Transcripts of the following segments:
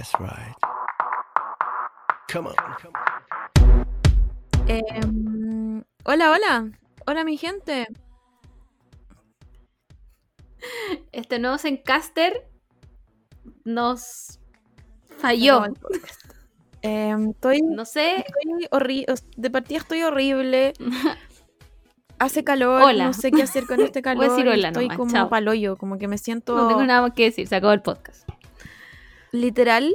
That's right. Come on. Em, hola, hola. Hola, mi gente. Este nuevo Zencaster nos falló. Em, estoy, No sé. estoy horrible. De partida estoy horrible. Hace calor. Hola. No sé qué hacer con este Voy calor. a decir hola estoy nomás, como chao. paloyo. Como que me siento. No tengo nada más que decir, se acabó el podcast. Literal,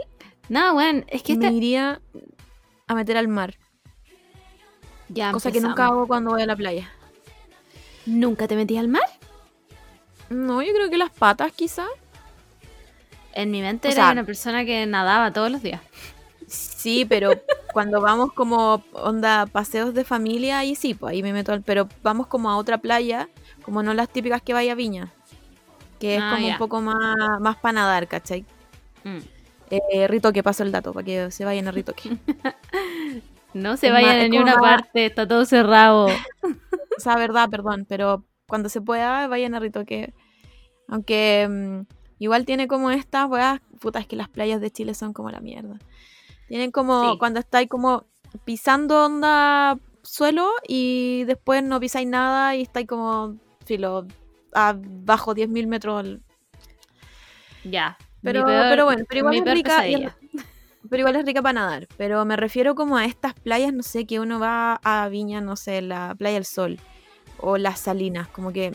No, weón, es que me esta... iría a meter al mar. Ya cosa que nunca hago cuando voy a la playa. ¿Nunca te metí al mar? No, yo creo que las patas, quizá. En mi mente O era sea- una persona que nadaba todos los días. Sí, pero cuando vamos como onda paseos de familia, ahí sí, pues ahí me meto al. Pero vamos como a otra playa, como no las típicas que vaya a Viña. Que es Ah, como un poco más, más para nadar, ¿cachai? Mm. Eh, Ritoque, paso el dato para que se vayan a Ritoque. No se Es vayan a ninguna parte, está todo cerrado. o sea, verdad, perdón, pero cuando se pueda, vayan a Ritoque. Aunque mm, igual tiene como estas weas, puta, es que las playas de Chile son como la mierda. Tienen como, Sí. cuando estáis como pisando onda suelo y después no pisáis nada y estáis como, filo, abajo 10.000 metros. ya. Pero, peor- pero bueno, pero igual es rica. es- pero igual es rica para nadar. Pero me refiero como a estas playas, no sé, que uno va a Viña, no sé, la Playa del Sol o las Salinas, como que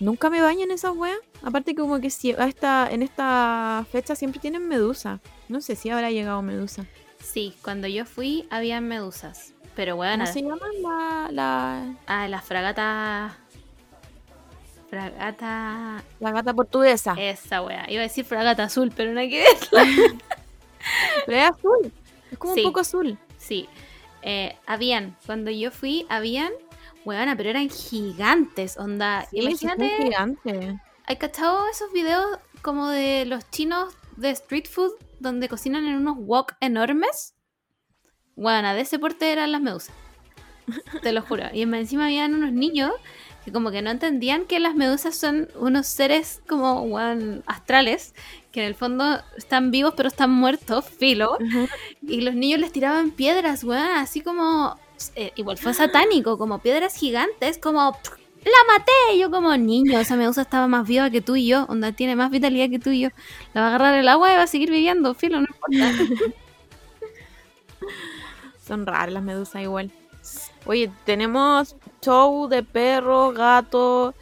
nunca me baño en esas weas. Aparte como que si a esta, en esta fecha siempre tienen medusa. No sé si habrá llegado medusa. Sí, cuando yo fui había medusas. Pero bueno, ¿Cómo se llama la, la, ah, las fragatas... Fragata... la gata portuguesa? Esa wea. Iba a decir fragata azul, pero no hay que ver. Pero es azul. Es como Sí. un poco azul. Sí. Eh, habían, cuando yo fui, habían, huevona, pero eran gigantes, onda. Sí, sí, es Imagínate, gigante. ¿hay cachado esos videos como de los chinos de street food donde cocinan en unos wok enormes? Huevona, de ese porte eran las medusas. Te lo juro. Y encima habían unos niños que como que no entendían que las medusas son unos seres como astrales, que en el fondo están vivos pero están muertos, filo. Y los niños les tiraban piedras, weón, así como. eh, igual fue satánico, como piedras gigantes, como. ¡La maté! Y yo, como niño, esa medusa estaba más viva que tú y yo, onda tiene más vitalidad que tú y yo. La va a agarrar el agua y va a seguir viviendo, filo, no importa. Son raras las medusas igual. Oye, tenemos show de perros, gatos,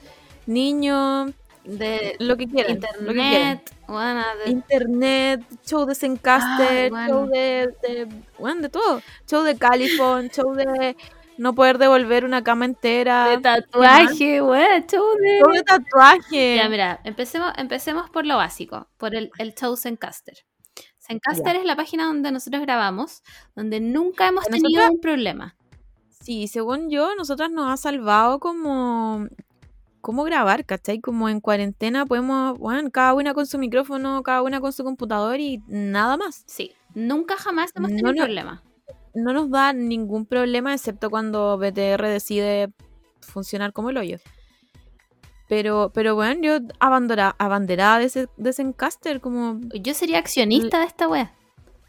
niños, De lo que quieran. lo que quieran. internet, weona, de- Internet, show de Zencaster, Ah, bueno. show de, de, bueno, de todo. Show de Califon, show de no poder devolver una cama entera. de tatuaje, weón, show de... show de tatuaje. Ya, mira, empecemos, empecemos por lo básico, por el, el show Zencaster. Zencaster es la página donde nosotros grabamos, donde nunca hemos tenido un problema. Sí, según yo, nosotras nos ha salvado como cómo grabar, ¿cachai? Como en cuarentena podemos, bueno, cada una con su micrófono, cada una con su computador y nada más. Sí, nunca jamás hemos No, tenido un no. problema. No nos da ningún problema excepto cuando BTR decide funcionar como el hoyo. Pero, pero bueno, yo abandera, abanderada de, ese, de como Yo sería accionista de esta wea.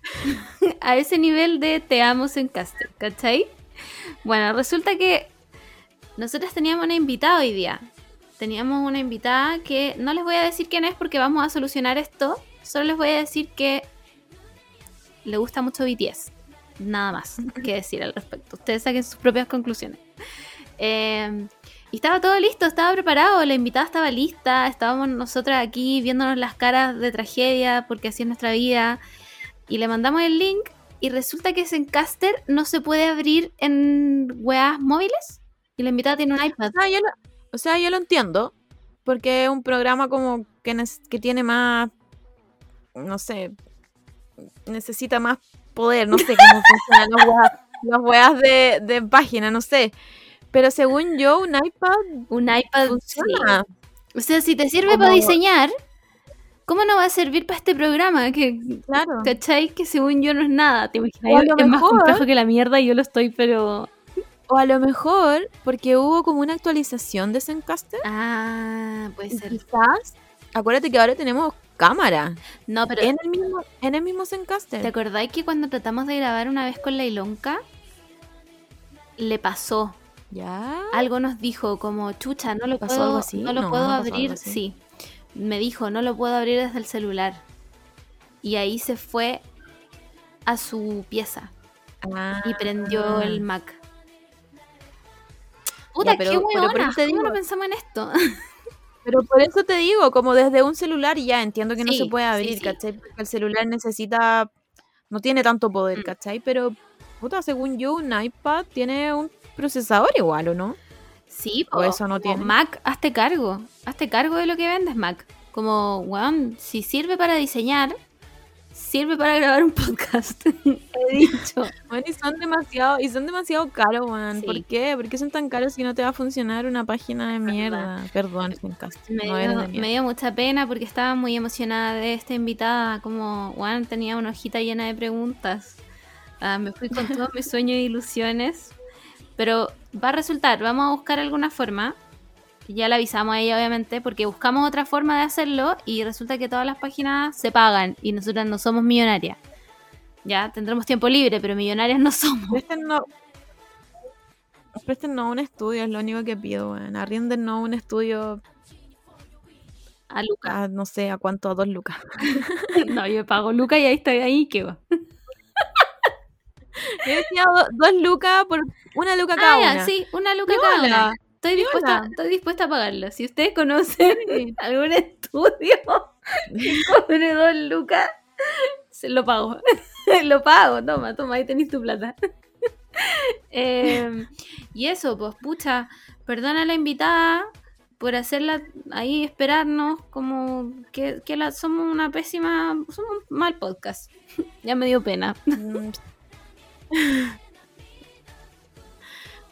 A ese nivel de te amo Zencaster, ¿cachai? Bueno, resulta que nosotros teníamos una invitada hoy día. Teníamos una invitada que no les voy a decir quién es porque vamos a solucionar esto. Solo les voy a decir que le gusta mucho BTS. Nada más que decir al respecto. Ustedes saquen sus propias conclusiones. Eh, y estaba todo listo, estaba preparado, la invitada estaba lista, estábamos nosotras aquí viéndonos las caras de tragedia porque así es nuestra vida. Y le mandamos el link y resulta que Zencaster no se puede abrir en weas móviles. Y la invitada tiene un iPad. O sea, yo lo, o sea, yo lo entiendo, porque es un programa como que, que tiene más, no sé, necesita más poder, no sé cómo funcionan las weas, las weas de, de página, no sé. Pero según yo, un iPad Un iPad funciona. sí. O sea, si te sirve Como- para diseñar, ¿cómo no va a servir para este programa? Que, Claro. ¿Cachai? Que según yo no es nada. ¿Te imaginas? Es más complejo que la mierda y yo lo estoy, pero. O a lo mejor, porque hubo como una actualización de Zencaster, Ah, puede ser. quizás Acuérdate que ahora tenemos cámara. No, pero En el mismo, en el mismo Zencaster. ¿te acordáis que cuando tratamos de grabar una vez con la Ilonka, le pasó? ¿Ya? Algo nos dijo como, chucha, no lo ¿Pasó puedo, algo así? no lo No, puedo no abrir. Sí, me dijo, no lo puedo abrir desde el celular. Y ahí se fue a su pieza y prendió Ah. el Mac. Puta, pero- qué pero por eso te ¿cómo no digo- pensamos en esto? Pero por eso te digo, como desde un celular ya entiendo que no se puede sí, abrir, sí. ¿cachai? Porque el celular necesita, no tiene tanto poder, Mm. ¿cachai? Pero, puta, según yo, un iPad tiene un procesador igual, ¿o no? Sí, O eso no tiene. Mac, hazte cargo. Hazte cargo de lo que vendes, Mac. Como, weón, si sirve para diseñar, sirve para grabar un podcast. He dicho. Bueno, y son demasiado, y son demasiado caros, weón. Sí. ¿Por qué? ¿Por qué son tan caros si no te va a funcionar una página de verdad. mierda? Perdón, Fencast, Me, no dio mucha pena porque estaba muy emocionada de esta invitada. Como, weón, tenía una hojita llena de preguntas. Ah, me fui con todos mis sueños e ilusiones. Pero va a resultar, vamos a buscar alguna forma. Ya la avisamos a ella, obviamente, porque buscamos otra forma de hacerlo y resulta que todas las páginas se pagan y nosotras no somos millonarias. Ya, tendremos tiempo libre, pero millonarias no somos. Préstennos, préstennos un estudio, es lo único que pido, weón. Arriéndennos un estudio A Luca. a, no sé, a cuánto, a dos lucas. No, yo pago Luca y ahí está, ahí que va. Yo decía do- dos lucas por una luca cada Ah, ya, una. sí, una Luca cada una. Estoy dispuesta, estoy dispuesta a pagarlo. Si ustedes conocen Sí. algún estudio que cobre dos lucas, se lo pago. lo pago, toma, toma, ahí tenéis tu plata. Em, y eso, pues, pucha, perdona a la invitada por hacerla ahí esperarnos, como que, que la, somos una pésima, somos un mal podcast. ya me dio pena.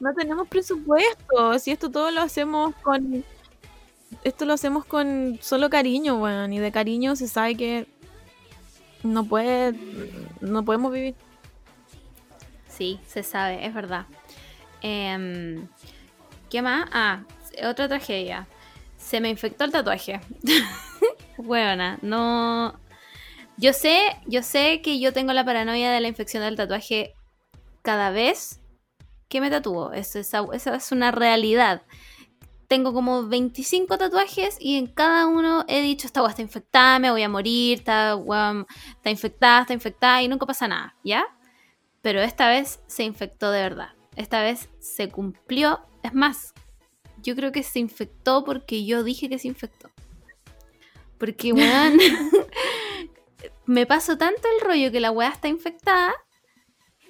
No tenemos presupuesto. Si esto todo lo hacemos con. Esto lo hacemos con solo cariño, weón. Y de cariño se sabe que no puede. No podemos vivir. Sí, se sabe, es verdad. Em, ¿Qué más? Ah, otra tragedia. Se me infectó el tatuaje. Buena, no. Yo sé, yo sé que yo tengo la paranoia de la infección del tatuaje cada vez que me. Eso, esa, esa es una realidad. Tengo como 25 tatuajes y en cada uno he dicho, esta weá está infectada, me voy a morir, esta weá está infectada, está infectada y nunca pasa nada, ¿ya? Pero esta vez se infectó de verdad. Esta vez se cumplió. Es más, yo creo que se infectó porque yo dije que se infectó. Porque, weón, me pasó tanto el rollo que la weá está infectada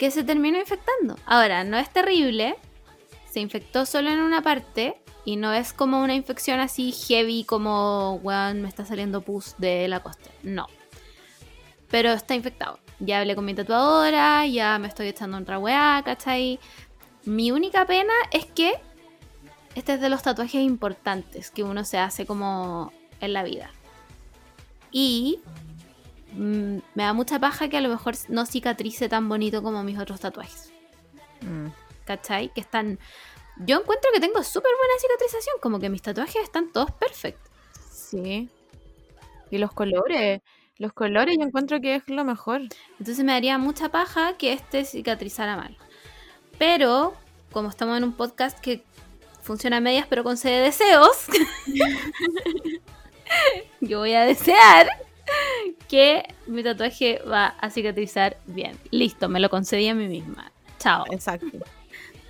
que se terminó infectando. Ahora, no es terrible. Se infectó solo en una parte y no es como una infección así heavy como, weón, me está saliendo pus de la costa. No. Pero está infectado. Ya hablé con mi tatuadora, ya me estoy echando otra weá, ¿cachai? Mi única pena es que este es de los tatuajes importantes que uno se hace como en la vida. Y mm, me da mucha paja que a lo mejor no cicatrice tan bonito como mis otros tatuajes. Mm. ¿Cachai? Que están... Yo encuentro que tengo súper buena cicatrización, como que mis tatuajes están todos perfectos. Sí. Y los colores. Los colores yo encuentro que es lo mejor. Entonces me daría mucha paja que este cicatrizara mal. Pero, como estamos en un podcast que funciona a medias pero con sede de deseos, yo voy a desear que mi tatuaje va a cicatrizar bien. Listo, me lo concedí a mí misma. Chao. Exacto.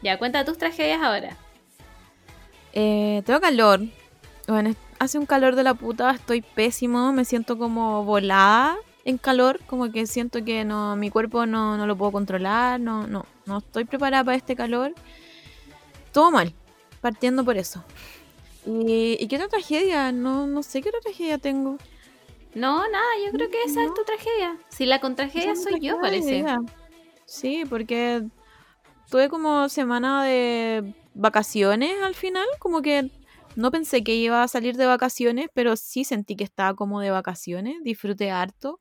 Ya, cuenta tus tragedias ahora. Eh, tengo calor. Bueno, hace un calor de la puta, estoy pésimo, me siento como volada en calor, como que siento que no, mi cuerpo no, no lo puedo controlar, no, no, no estoy preparada para este calor. Todo mal, partiendo por eso. ¿Y, y qué otra tragedia? No, no sé qué otra tragedia tengo. No, nada, yo creo que esa es tu tragedia. Si la contragedia soy yo, parece. Sí, porque tuve como semana de vacaciones al final, como que no pensé que iba a salir de vacaciones, pero sí sentí que estaba como de vacaciones, disfruté harto.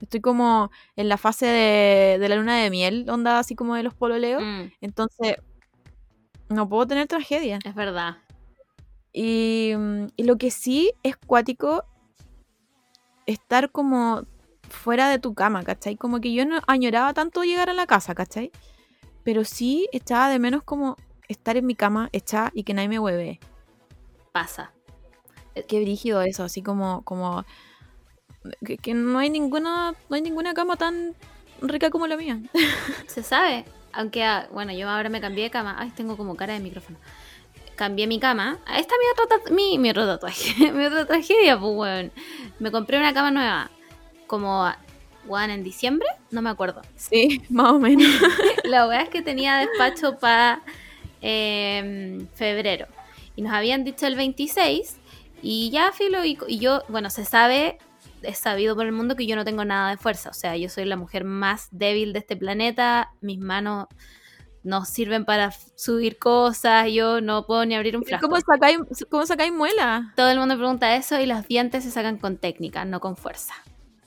Estoy como en la fase de, de la luna de miel, onda así como de los pololeos, Mm, entonces no puedo tener tragedia. es verdad. Y, y lo que sí es cuático estar como fuera de tu cama, ¿cachai? Como que yo no añoraba tanto llegar a la casa, ¿cachai? Pero sí echaba de menos como estar en mi cama echada y que nadie me hueve. Pasa. Qué brígido eso, así como, como que, que no hay ninguna, no hay ninguna cama tan rica como la mía. Se sabe. Aunque, ah, bueno, yo ahora me cambié de cama. Ay, tengo como cara de micrófono. Cambié mi cama. Esta es mi otro, mi, mi otro tatuaje. mi otra tragedia, pues, weón. Me compré una cama nueva. Como, weón, en diciembre. No me acuerdo. Sí, más o menos. La weá es que tenía despacho para febrero. Y nos habían dicho el 26. Y ya, filo. Y, y yo, bueno, se sabe, es sabido por el mundo que yo no tengo nada de fuerza. O sea, yo soy la mujer más débil de este planeta. Mis manos no sirven para subir cosas. Yo no puedo ni abrir un frasco. ¿Cómo sacáis, ¿Cómo sacáis muela? Todo el mundo pregunta eso y los dientes se sacan con técnica, no con fuerza.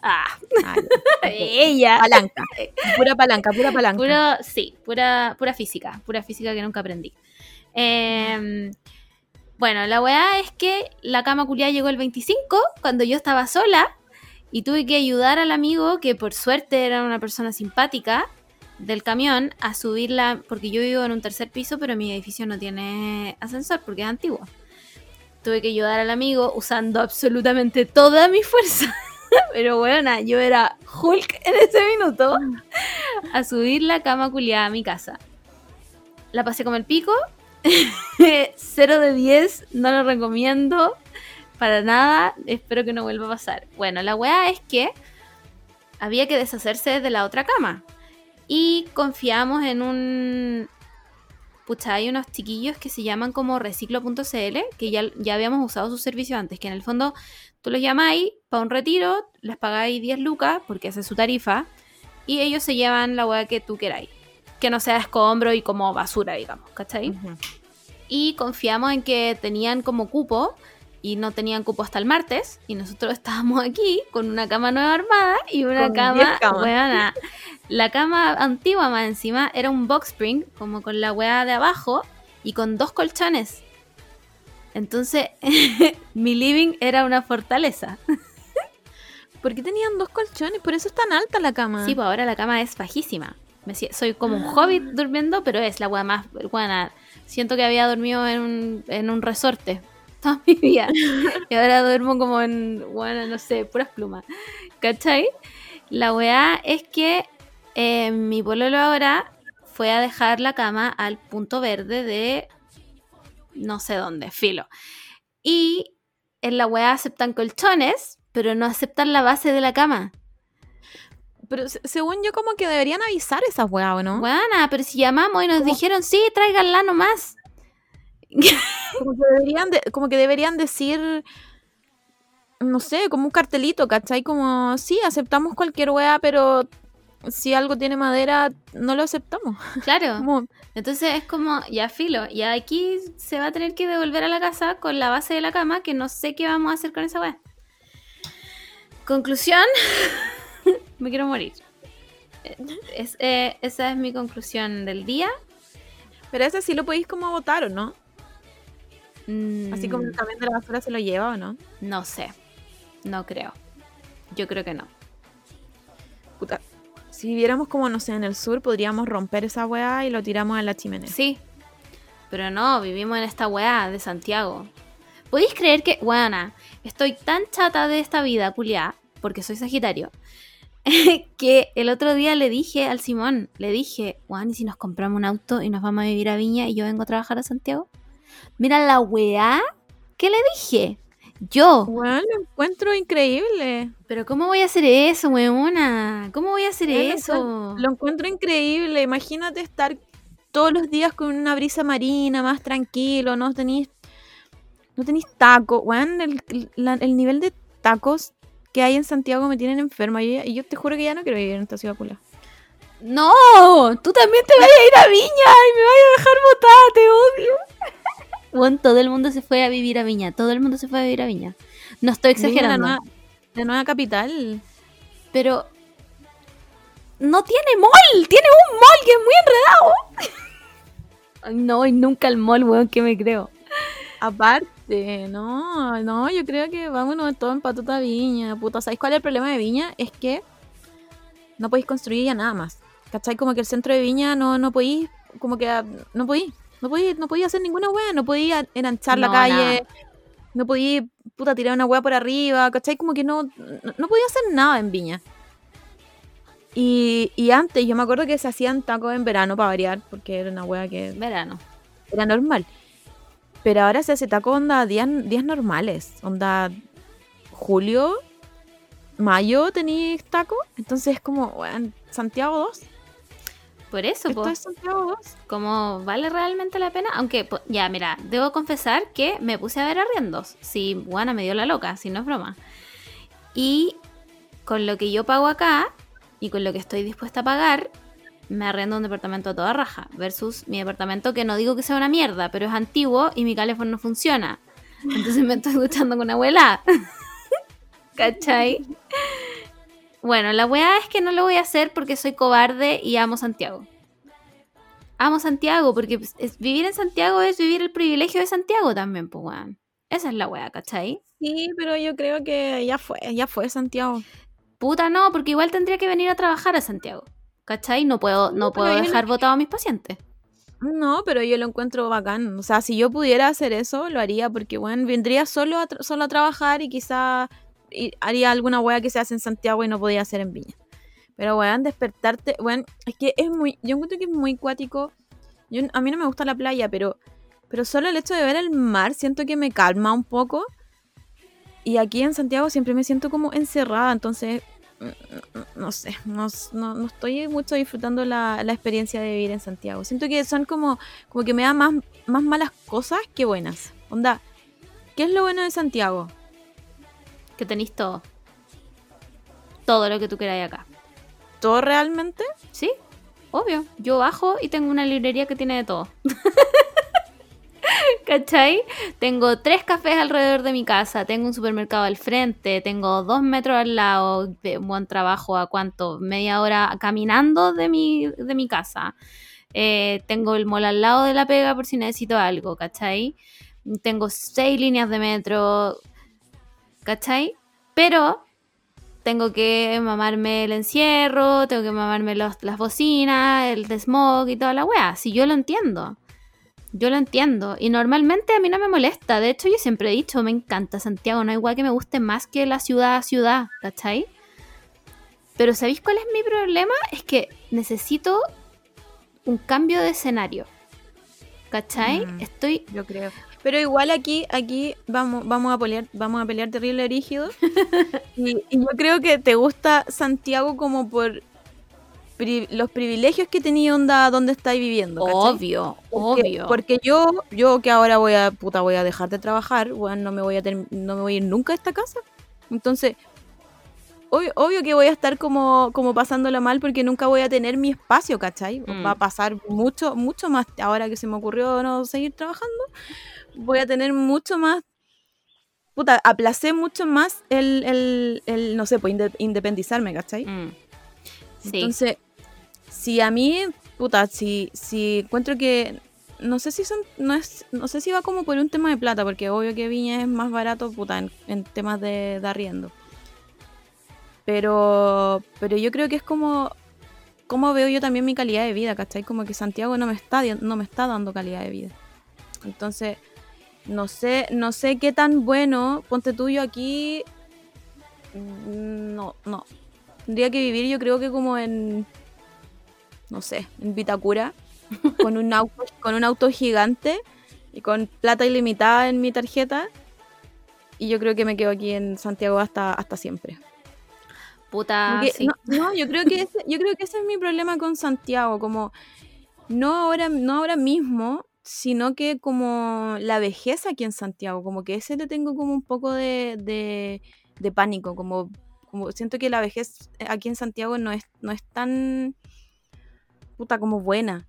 Ah, Ah, ella. palanca. Pura palanca, pura palanca. Puro, sí, pura, pura física, pura física que nunca aprendí. Eh, bueno, la weá es que la cama culiada llegó el 25, cuando yo estaba sola, y tuve que ayudar al amigo, que por suerte era una persona simpática, del camión, a subirla, porque yo vivo en un tercer piso, pero mi edificio no tiene ascensor, porque es antiguo. Tuve que ayudar al amigo usando absolutamente toda mi fuerza. Pero bueno, yo era Hulk en ese minuto a subir la cama culiada a mi casa. La pasé como el pico. 0 de 10, no lo recomiendo para nada. Espero que no vuelva a pasar. Bueno, la weá es que había que deshacerse de la otra cama. Y confiamos en un. Pucha, hay unos chiquillos que se llaman como reciclo.cl, que ya, ya habíamos usado su servicio antes, que en el fondo tú los llamáis para un retiro, les pagáis 10 lucas, porque esa es su tarifa, y ellos se llevan la weá que tú queráis. Que no sea escombro y como basura, digamos, ¿cachai? Y confiamos en que tenían como cupo y no tenían cupo hasta el martes y nosotros estábamos aquí con una cama nueva armada y una Con cama 10 camas. weona, la cama antigua más encima era un box spring como con la weá de abajo y con dos colchones entonces mi living era una fortaleza ¿Por qué tenían dos colchones? Por eso es tan alta la cama. sí pues ahora la cama es bajísima Me soy como un hobbit durmiendo pero es la weá más buena siento que había dormido en un, en un resorte toda mi vida. Y ahora duermo como en, bueno, no sé, puras plumas. ¿Cachai? La weá es que eh, mi pololo ahora fue a dejar la cama al punto verde de no sé dónde, filo. Y en la weá aceptan colchones, pero no aceptan la base de la cama. Pero se- según yo, como que deberían avisar esas weas, ¿o no? Buena, pero si llamamos y nos dijeron, sí, tráiganla nomás. Como que deberían, de- como que deberían decir, no sé, como un cartelito, ¿cachai? Como, sí, aceptamos cualquier wea, pero si algo tiene madera, no lo aceptamos. Claro. Como, Entonces es como, ya filo, ya aquí se va a tener que devolver a la casa con la base de la cama, que no sé qué vamos a hacer con esa weá. Conclusión, me quiero morir. Es- eh, esa es mi conclusión del día. pero ese sí lo podéis como votar, ¿o no? Mm, Así como el camión de la basura se lo lleva, ¿o no? No sé, no creo. Yo creo que no. Puta. Si viviéramos como, no sé, en el sur, podríamos romper esa weá y lo tiramos en la chimenea. Sí, pero no, vivimos en esta weá de Santiago. ¿Podéis creer que, weona, estoy tan chata de esta vida, culiá, porque soy Sagitario, que el otro día le dije al Simón, le dije, weón, ¿y si nos compramos un auto y nos vamos a vivir a Viña y yo vengo a trabajar a Santiago? Mira la weá, ¿qué le dije? Yo, Bueno, lo encuentro increíble. pero ¿cómo voy a hacer eso, weona? ¿Cómo voy a hacer Bueno, eso? Lo encuentro increíble. Imagínate estar todos los días con una brisa marina, más tranquilo, no tenéis no tenéis taco. Weón, el, la- el nivel de tacos que hay en Santiago me tienen enferma. Y yo, te juro que ya no quiero vivir en esta ciudad culia. No, tú también te vas a ir a Viña y me vas a dejar botada, te odio. Bueno, todo el mundo se fue a vivir a Viña, todo el mundo se fue a vivir a Viña. No estoy Viña, la exagerando, nueva, la nueva capital. pero no tiene mall, tiene un mall que es muy enredado. Ay, no, y nunca el mall, weón, que me creo. Aparte, no, no, yo creo que vámonos todo en patuta Viña, puta. ¿Sabéis cuál es el problema de Viña? Es que no podéis construir ya nada más. ¿Cachai? Como que el centro de Viña no, no podéis, como que ah, no podéis, no podéis, no podéis hacer ninguna wea, no podéis enanchar la calle, no podéis, puta, tirar una wea por arriba, ¿cachai? Como que no, no, podía hacer nada en Viña. Y, y antes, yo me acuerdo que se hacían tacos en verano para variar, porque era una wea que Verano. era normal. Pero ahora se hace taco onda días, días normales. Onda julio, mayo tenéis taco. Entonces es como, weón, Santiago 2. Por eso, Esto po, es Santiago 2. como vale realmente la pena. Aunque, ya, mira, debo confesar que me puse a ver arriendos. Si, bueno, me dio la loca, si no es broma. Y con lo que yo pago acá y con lo que estoy dispuesta a pagar, me arrendo un departamento a toda raja. Versus mi departamento que no digo que sea una mierda, pero es antiguo y mi calefón no funciona. Entonces me estoy duchando con abuela. ¿Cachai? Bueno, la weá es que no lo voy a hacer porque soy cobarde y amo Santiago. Amo Santiago porque es- vivir en Santiago es vivir el privilegio de Santiago también, pues weón. Esa es la weá, ¿cachai? Sí, pero yo creo que ya fue, ya fue Santiago. Puta no, porque igual tendría que venir a trabajar a Santiago. ¿Cachai? No puedo, no puedo dejar votado a mis pacientes. No, pero yo lo encuentro bacán. O sea, si yo pudiera hacer eso, lo haría porque, bueno, vendría solo a, solo a trabajar y quizá haría alguna wea que se hace en Santiago y no podía hacer en Viña. Pero, weón, despertarte, weón, es que es muy, yo encuentro que es muy cuático. Yo, a mí no me gusta la playa, pero, pero solo el hecho de ver el mar siento que me calma un poco. Y aquí en Santiago siempre me siento como encerrada, entonces, mm, no sé, no, no, no estoy mucho disfrutando la, la experiencia de vivir en Santiago. Siento que son como, como que me da más, más malas cosas que buenas. Onda, ¿qué es lo bueno de Santiago? Que tenéis todo. Todo lo que tú queráis acá. ¿Todo realmente? ¿Sí? Obvio. Yo bajo y tengo una librería que tiene de todo. ¿Cachai? Tengo tres cafés alrededor de mi casa, tengo un supermercado al frente, tengo dos metros al lado, de buen trabajo a cuánto, media hora caminando de mi, de mi casa. Eh, tengo el mall al lado de la pega por si necesito algo, ¿cachai? Tengo seis líneas de metro, ¿cachai? Pero tengo que mamarme el encierro, tengo que mamarme los- las bocinas, el de smog y toda la wea. Si yo lo entiendo. Yo lo entiendo. Y normalmente a mí no me molesta. De hecho, yo siempre he dicho, me encanta Santiago. No hay igual que me guste más que la ciudad a ciudad, ¿cachai? Pero ¿sabéis cuál es mi problema? Es que necesito un cambio de escenario. ¿Cachai? Mm. Estoy... Yo creo. Pero igual aquí, aquí vamos, vamos a pelear, vamos a pelear terrible rígido. y, y yo creo que te gusta Santiago como por pri- los privilegios que tenía onda donde estáis viviendo. ¿cachai? Obvio, Porque, obvio. porque yo, yo que ahora voy a, puta, voy a dejar de trabajar, weón, no me voy a no me voy a ir nunca a esta casa. Entonces, obvio, obvio que voy a estar como, como pasándola mal porque nunca voy a tener mi espacio, ¿cachai? Mm. Va a pasar mucho, mucho más, ahora que se me ocurrió no seguir trabajando, voy a tener mucho más, puta, aplacé mucho más el, el, el, no sé, pues inde- independizarme, ¿cachai? Mm. Sí. Entonces, si a mí, puta, si, si encuentro que. No sé si son. No es. No sé si va como por un tema de plata, porque obvio que Viña es más barato, puta, en, en temas de, de arriendo. Pero. Pero yo creo que es como. Como veo yo también mi calidad de vida, ¿cachai? Como que Santiago no me está, no me está dando calidad de vida. Entonces, no sé, no sé qué tan bueno, ponte tuyo aquí. mm, No, no. Tendría que vivir, yo creo que como en. No sé, en Vitacura. Con un auto, con un auto gigante y con plata ilimitada en mi tarjeta. Y yo creo que me quedo aquí en Santiago hasta, hasta siempre. Puta, Como que- sí. no, no, yo creo que ese, yo creo que ese es mi problema con Santiago, como no ahora, no ahora mismo, sino que como la vejez aquí en Santiago, como que ese le tengo como un poco de, de, de pánico, como, como siento que la vejez aquí en Santiago no es, no es tan puta como buena,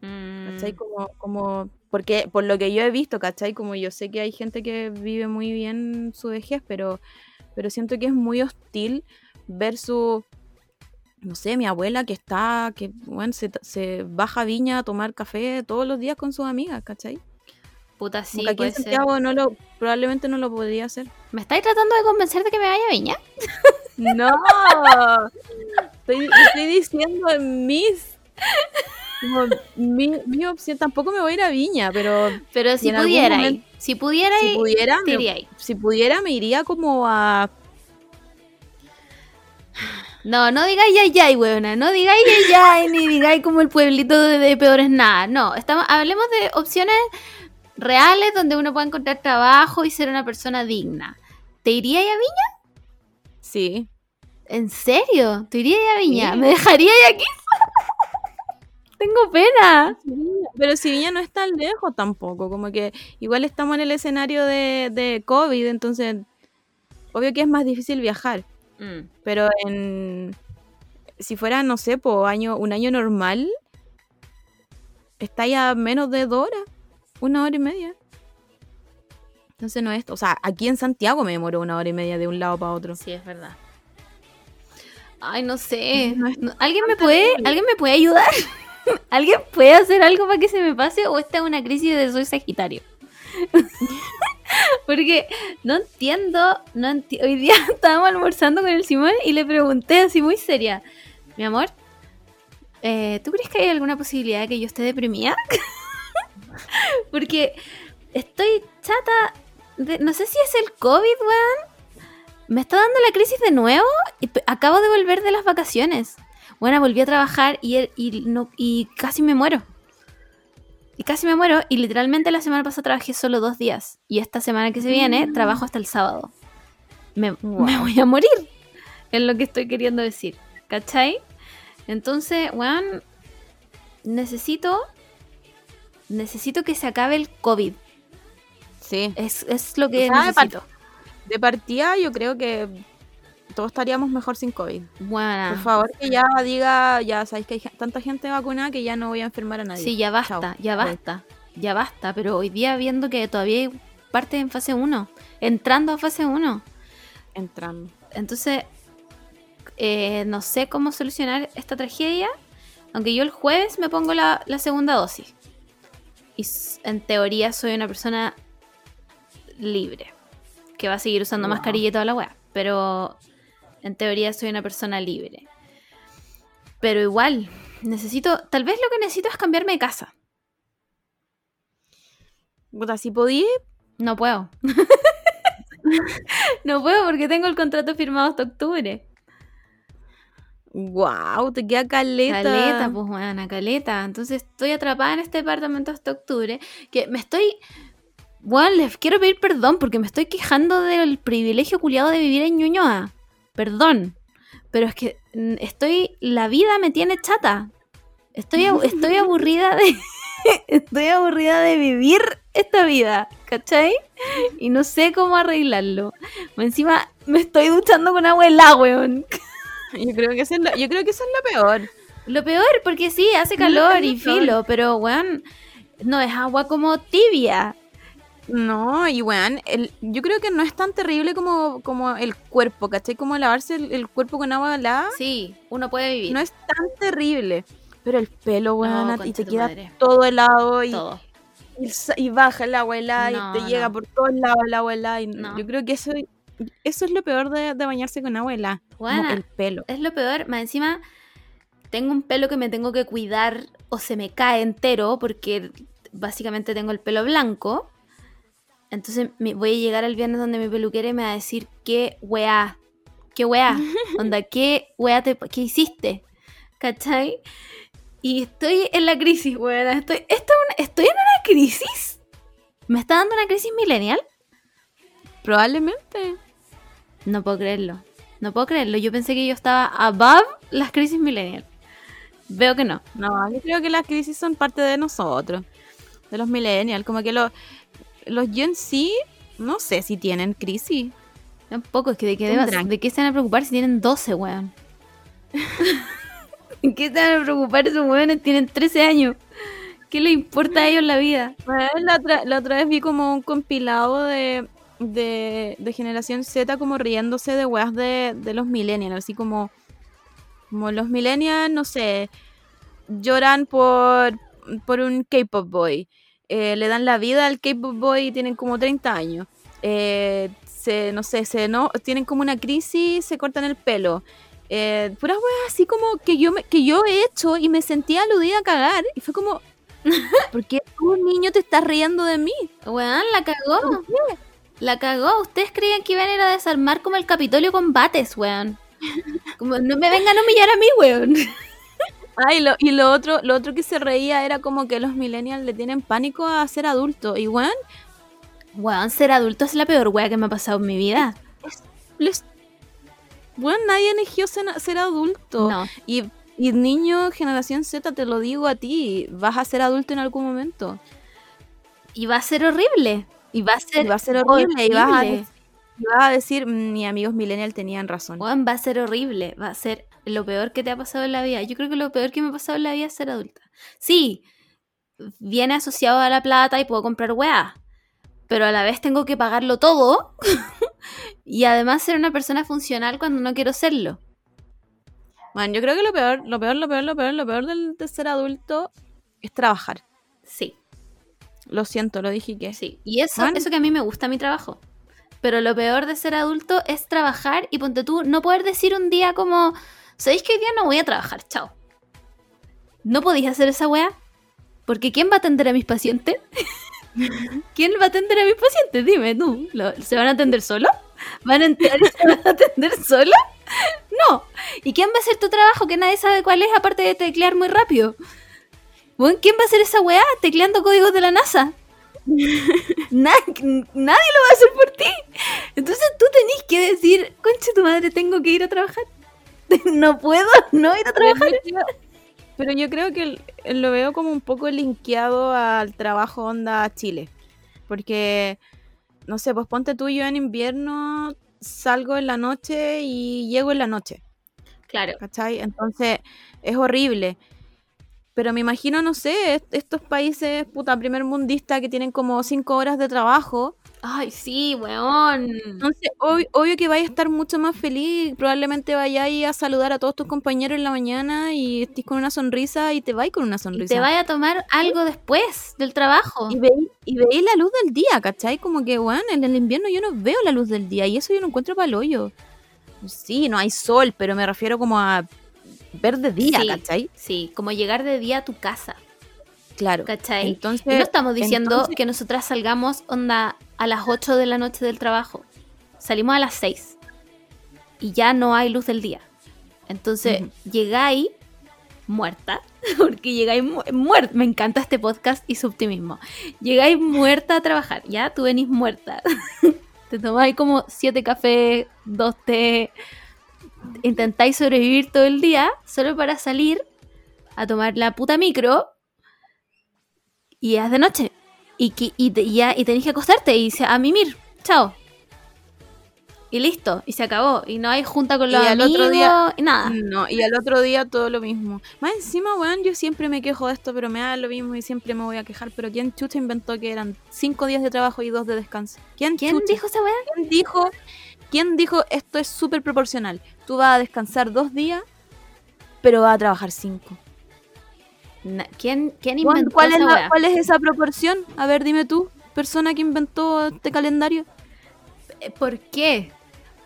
¿cachai? Mm, Como, como, porque por lo que yo he visto, ¿cachai? Como yo sé que hay gente que vive muy bien su vejez, pero, pero siento que es muy hostil ver su, no sé, mi abuela que está, que bueno, se, se baja a Viña a tomar café todos los días con sus amigas, ¿cachai? Puta, sí, aquí puede en ser. Santiago no lo, probablemente no lo podría hacer. ¿Me estáis tratando de convencer de que me vaya a Viña? No, estoy, estoy diciendo en mis, como mi, mi opción. Tampoco me voy a ir a Viña, pero Pero si pudiera, momento- si pudiera, si pudiera, me, si pudiera me iría como a No, no digáis yay yay, weona. No digáis yay yay, ni digáis como el pueblito de, de peores nada. No, estamos, hablemos de opciones reales donde uno pueda encontrar trabajo y ser una persona digna. ¿Te irías a Viña? sí. ¿En serio? ¿Te irías a Viña? Sí. ¿Me dejarías aquí? Tengo pena. Pero si Viña no es tan lejos tampoco, como que igual estamos en el escenario de, de COVID, entonces obvio que es más difícil viajar. Mm. Pero en si fuera, no sé, po, año, un año normal, está ya menos de dos horas, una hora y media. Entonces no es, o sea, aquí en Santiago me demoró una hora y media de un lado para otro. Sí, es verdad. Ay, no sé. ¿Alguien me puede. ¿alguien me puede ayudar? ¿Alguien puede hacer algo para que se me pase? ¿O esta es una crisis de soy Sagitario? Porque no entiendo, no enti- hoy día estábamos almorzando con el Simón y le pregunté así muy seria, mi amor, eh, ¿tú crees que hay alguna posibilidad de que yo esté deprimida? Porque estoy chata, de- no sé si es el COVID, weón. Me está dando la crisis de nuevo y acabo de volver de las vacaciones. Bueno, volví a trabajar y, y, y casi me muero. Y casi me muero y literalmente la semana pasada trabajé solo dos días. Y esta semana que se viene trabajo hasta el sábado. Me, Wow. me voy a morir. Es lo que estoy queriendo decir. ¿Cachai? Entonces, weón, necesito... Necesito que se acabe el COVID. Sí. Es, es lo que O sea, de necesito. De partida yo creo que todos estaríamos mejor sin COVID. Buena. Por favor, que ya diga, ya sabéis que hay tanta gente vacunada que ya no voy a enfermar a nadie. Sí, ya basta, Chao. ya basta, ya basta. Pero hoy día viendo que todavía hay parte en fase 1, entrando a fase 1. Entrando. Entonces, eh, no sé cómo solucionar esta tragedia. Aunque yo el jueves me pongo la, la segunda dosis. Y en teoría soy una persona libre. Que va a seguir usando Wow. mascarilla y toda la weá. Pero en teoría soy una persona libre. Pero igual, necesito. Tal vez lo que necesito es cambiarme de casa. Puta, si podí, No puedo. no puedo porque tengo el contrato firmado hasta octubre. wow, te queda caleta. Caleta, pues buena, caleta. Entonces estoy atrapada en este departamento hasta octubre. Que me estoy. Bueno, les quiero pedir perdón porque me estoy quejando del privilegio culiado de vivir en Ñuñoa. Perdón. Pero es que mm, estoy. La vida me tiene chata. Estoy, estoy aburrida de. estoy aburrida de vivir esta vida. ¿Cachai? Y no sé cómo arreglarlo. Encima me estoy duchando con agua helada, weón. Yo creo que eso es lo, yo creo que eso es lo peor. Lo peor, porque sí, hace calor y filo, pero weón, no es agua como tibia. No, y weón, el- yo creo que no es tan terrible como, como el cuerpo, ¿cachai? Como lavarse el, el cuerpo con agua helada. Sí, uno puede vivir. No es tan terrible. Pero el pelo, weón, No, y te queda madre. todo helado y, todo. y, baja el agua helada No, y te llega no. por todos lados el agua helada. Y No. Yo creo que eso, eso es lo peor de, de bañarse con agua helada. como Weona, el pelo. Es lo peor, más encima tengo un pelo que me tengo que cuidar o se me cae entero porque básicamente tengo el pelo blanco. Entonces me voy a llegar al viernes donde mi peluquera me va a decir qué weá, qué weá, onda, qué weá te, qué hiciste, ¿cachai? Y estoy en la crisis, weá, estoy, esto estoy en una crisis. ¿Me está dando una crisis millennial? Probablemente. No puedo creerlo. No puedo creerlo. Yo pensé que yo estaba above las crisis millennial. Veo que no. No, yo creo que las crisis son parte de nosotros, de los millennials. Como que los, los Gen Z, no sé si tienen crisis. Tampoco, es que de qué, de qué se van a preocupar si tienen 12, weón. ¿De qué se van a preocupar esos weones? Tienen 13 años. ¿Qué les importa a ellos la vida? Bueno, la, otra, la otra vez vi como un compilado de, de, de Generación Z como riéndose de weas de, de los millennials. Así como, como los millennials, no sé, lloran por, por un K-pop boy. Eh, le dan la vida al K-pop boy y tienen como 30 años. Eh, se, no sé, se, no, tienen como una crisis, se cortan el pelo. Eh, puras weas así como que yo, me- que yo he hecho y me sentía aludida a cagar. Y fue como, ¿por qué tú, niño, te estás riendo de mí? Weón, la cagó. La cagó. Ustedes creían que iban a ir a desarmar como el Capitolio con bates, weón. Como no me vengan a humillar a mí, weón. Ay, lo, y lo otro, lo otro que se reía era como que los millennials le tienen pánico a ser adultos. Y weón, Weón, ser adulto es la peor wea que me ha pasado en mi vida. les... Weón, nadie eligió ser, ser adulto. No. Y, y niño, generación Z, te lo digo a ti, vas a ser adulto en algún momento. Y va a ser horrible. Y va a ser, Y va a ser horrible, y vas a, horrible. y vas a decir, "Mm, mis amigos millennials tenían razón. Weón, va a ser horrible. Va a ser lo peor que te ha pasado en la vida. Yo creo que lo peor que me ha pasado en la vida es ser adulta. Sí, viene asociado a la plata y puedo comprar weá. Pero a la vez tengo que pagarlo todo. y además ser una persona funcional cuando no quiero serlo. Bueno, yo creo que lo peor, lo peor, lo peor, lo peor, lo peor del, de ser adulto es trabajar. Sí, Lo siento, lo dije que sí. Y eso, eso que a mí me gusta mi trabajo. Pero lo peor de ser adulto es trabajar y ponte tú, no poder decir un día como, ¿sabéis que hoy día no voy a trabajar? Chao. ¿No podéis hacer esa weá? Porque ¿quién va a atender a mis pacientes? ¿Quién va a atender a mis pacientes? Dime tú. ¿Lo- ¿Se van a atender solo? ¿Van a entrar y se van a atender solo? No. ¿Y quién va a hacer tu trabajo que nadie sabe cuál es aparte de teclear muy rápido? Bueno, ¿Quién va a hacer esa weá tecleando códigos de la NASA? Na- nadie lo va a hacer por ti. Entonces tú tenés que decir, concha tu madre, tengo que ir a trabajar. No puedo no ir a trabajar. Pero yo creo que lo veo como un poco linkeado al trabajo onda Chile. Porque, no sé, pues ponte tú, yo en invierno salgo en la noche y llego en la noche, Claro. ¿cachai? Entonces es horrible. Pero me imagino, no sé, est- estos países, puta, primer mundista que tienen como cinco horas de trabajo. Ay, sí, weón. Entonces, ob- obvio que vais a estar mucho más feliz. Probablemente vayáis a saludar a todos tus compañeros en la mañana y estés con una sonrisa y te vais con una Y sonrisa. te vaya a tomar algo después del trabajo. Y veis, y veis la luz del día, ¿cachai? Como que, bueno, en el invierno yo no veo la luz del día y eso yo lo encuentro para el hoyo. Sí, no hay sol, pero me refiero como a ver de día, Sí. ¿cachai? Sí, como llegar de día a tu casa, Claro. ¿cachai? Entonces, y no estamos diciendo entonces- que nosotras salgamos onda a las 8 de la noche del trabajo. Salimos a las 6 y ya no hay luz del día. Entonces, llegáis muerta, porque llegáis muerta. Me encanta este podcast y su optimismo. Llegáis muerta a trabajar, ya tú venís muerta. Te tomáis como siete cafés, dos té, intentáis sobrevivir todo el día solo para salir a tomar la puta micro y es de noche. Y, y, y ya, y tenés que acostarte y a mimir. Chao. Y listo. Y se acabó. Y no hay junta con Y los al amigos otro día- y nada. No, y al otro día todo lo mismo. Más encima, weón, yo siempre me quejo de esto, pero me da lo mismo y siempre me voy a quejar. Pero ¿quién chucha inventó que eran cinco días de trabajo y dos de descanso? ¿Quién, ¿Quién chucha? dijo esa weá? ¿Quién dijo, quién dijo esto es súper proporcional? Tú vas a descansar dos días, pero vas a trabajar cinco. ¿Quién, quién inventó ¿Cuál es, esa la- weá? ¿Cuál es esa proporción? A ver, dime tú, persona que inventó este calendario. Eh, ¿Por qué?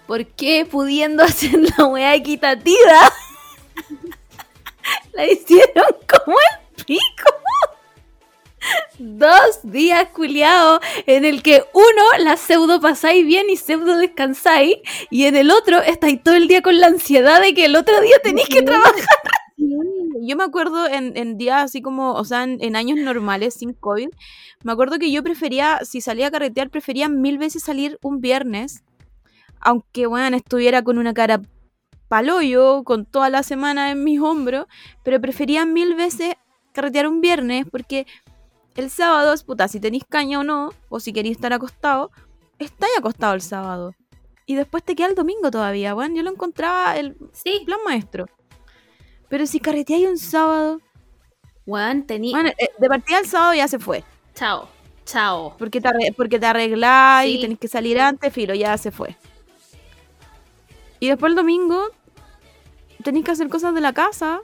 ¿Por qué pudiendo hacer la weá equitativa? la hicieron como el pico. Dos días culiados en el que uno la pseudo pasáis bien y pseudo descansáis y en el otro estáis todo el día con la ansiedad de que el otro día tenéis que trabajar. Yo me acuerdo en, en días así como, o sea, en, en años normales, sin COVID, me acuerdo que yo prefería, si salía a carretear, prefería mil veces salir un viernes, aunque, bueno, estuviera con una cara paloyo, con toda la semana en mis hombros, pero prefería mil veces carretear un viernes, porque el sábado, es puta, si tenéis caña o no, o si queréis estar acostado, estáis acostado el sábado. Y después te queda el domingo todavía, bueno, yo lo encontraba el Sí. plan maestro. Pero si carreteáis un sábado, Weón, tení. bueno, eh, de partida el sábado ya se fue. Chao. Chao. Porque te, porque te arregláis Sí. y tenés que salir antes, filo, ya se fue. Y después el domingo tenés que hacer cosas de la casa.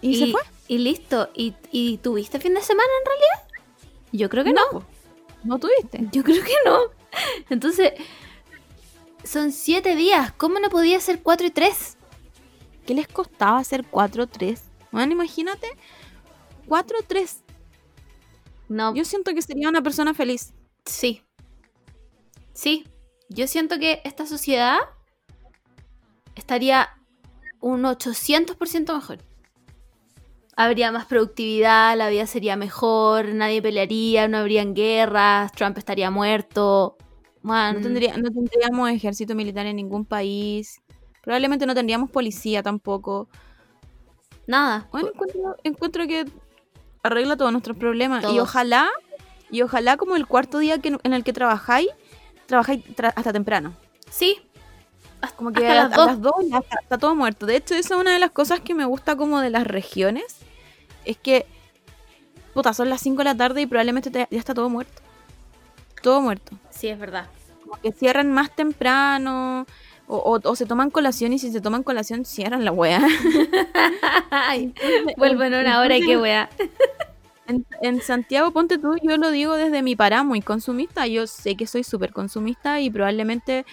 Y, se fue. Y listo. ¿Y, ¿Y tuviste fin de semana en realidad? Yo creo que no. ¿No tuviste? Yo creo que no. Entonces, son siete días. ¿Cómo no podía ser cuatro y tres? ¿Qué les costaba hacer 4-3? Bueno, imagínate. 4-3. No, Yo siento que sería una persona feliz. sí. Sí. Yo siento que esta sociedad estaría un 800% mejor. Habría más productividad, la vida sería mejor, nadie pelearía, no habrían guerras, Trump estaría muerto. Man, No, tendría, no tendríamos ejército militar en ningún país. Probablemente no tendríamos policía tampoco. Nada. Bueno, encuentro, encuentro que arregla todos nuestros problemas. Y ojalá, y ojalá como el cuarto día que, en el que trabajáis, trabajáis tra- hasta temprano. Sí. Como que Hasta a, las dos. las dos ya está, todo muerto. De hecho, eso es una de las cosas que me gusta como de las regiones. Es que, puta, son las 5 de la tarde y probablemente te- ya está todo muerto. Todo muerto. Sí, es verdad. Como que cierran más temprano. O, o- o se toman colación y si se toman colación cierran la wea. Ay, vuelvo en una hora y qué wea. En, en Santiago, ponte tú, yo lo digo desde mi pará muy consumista. Yo sé que soy súper consumista y probablemente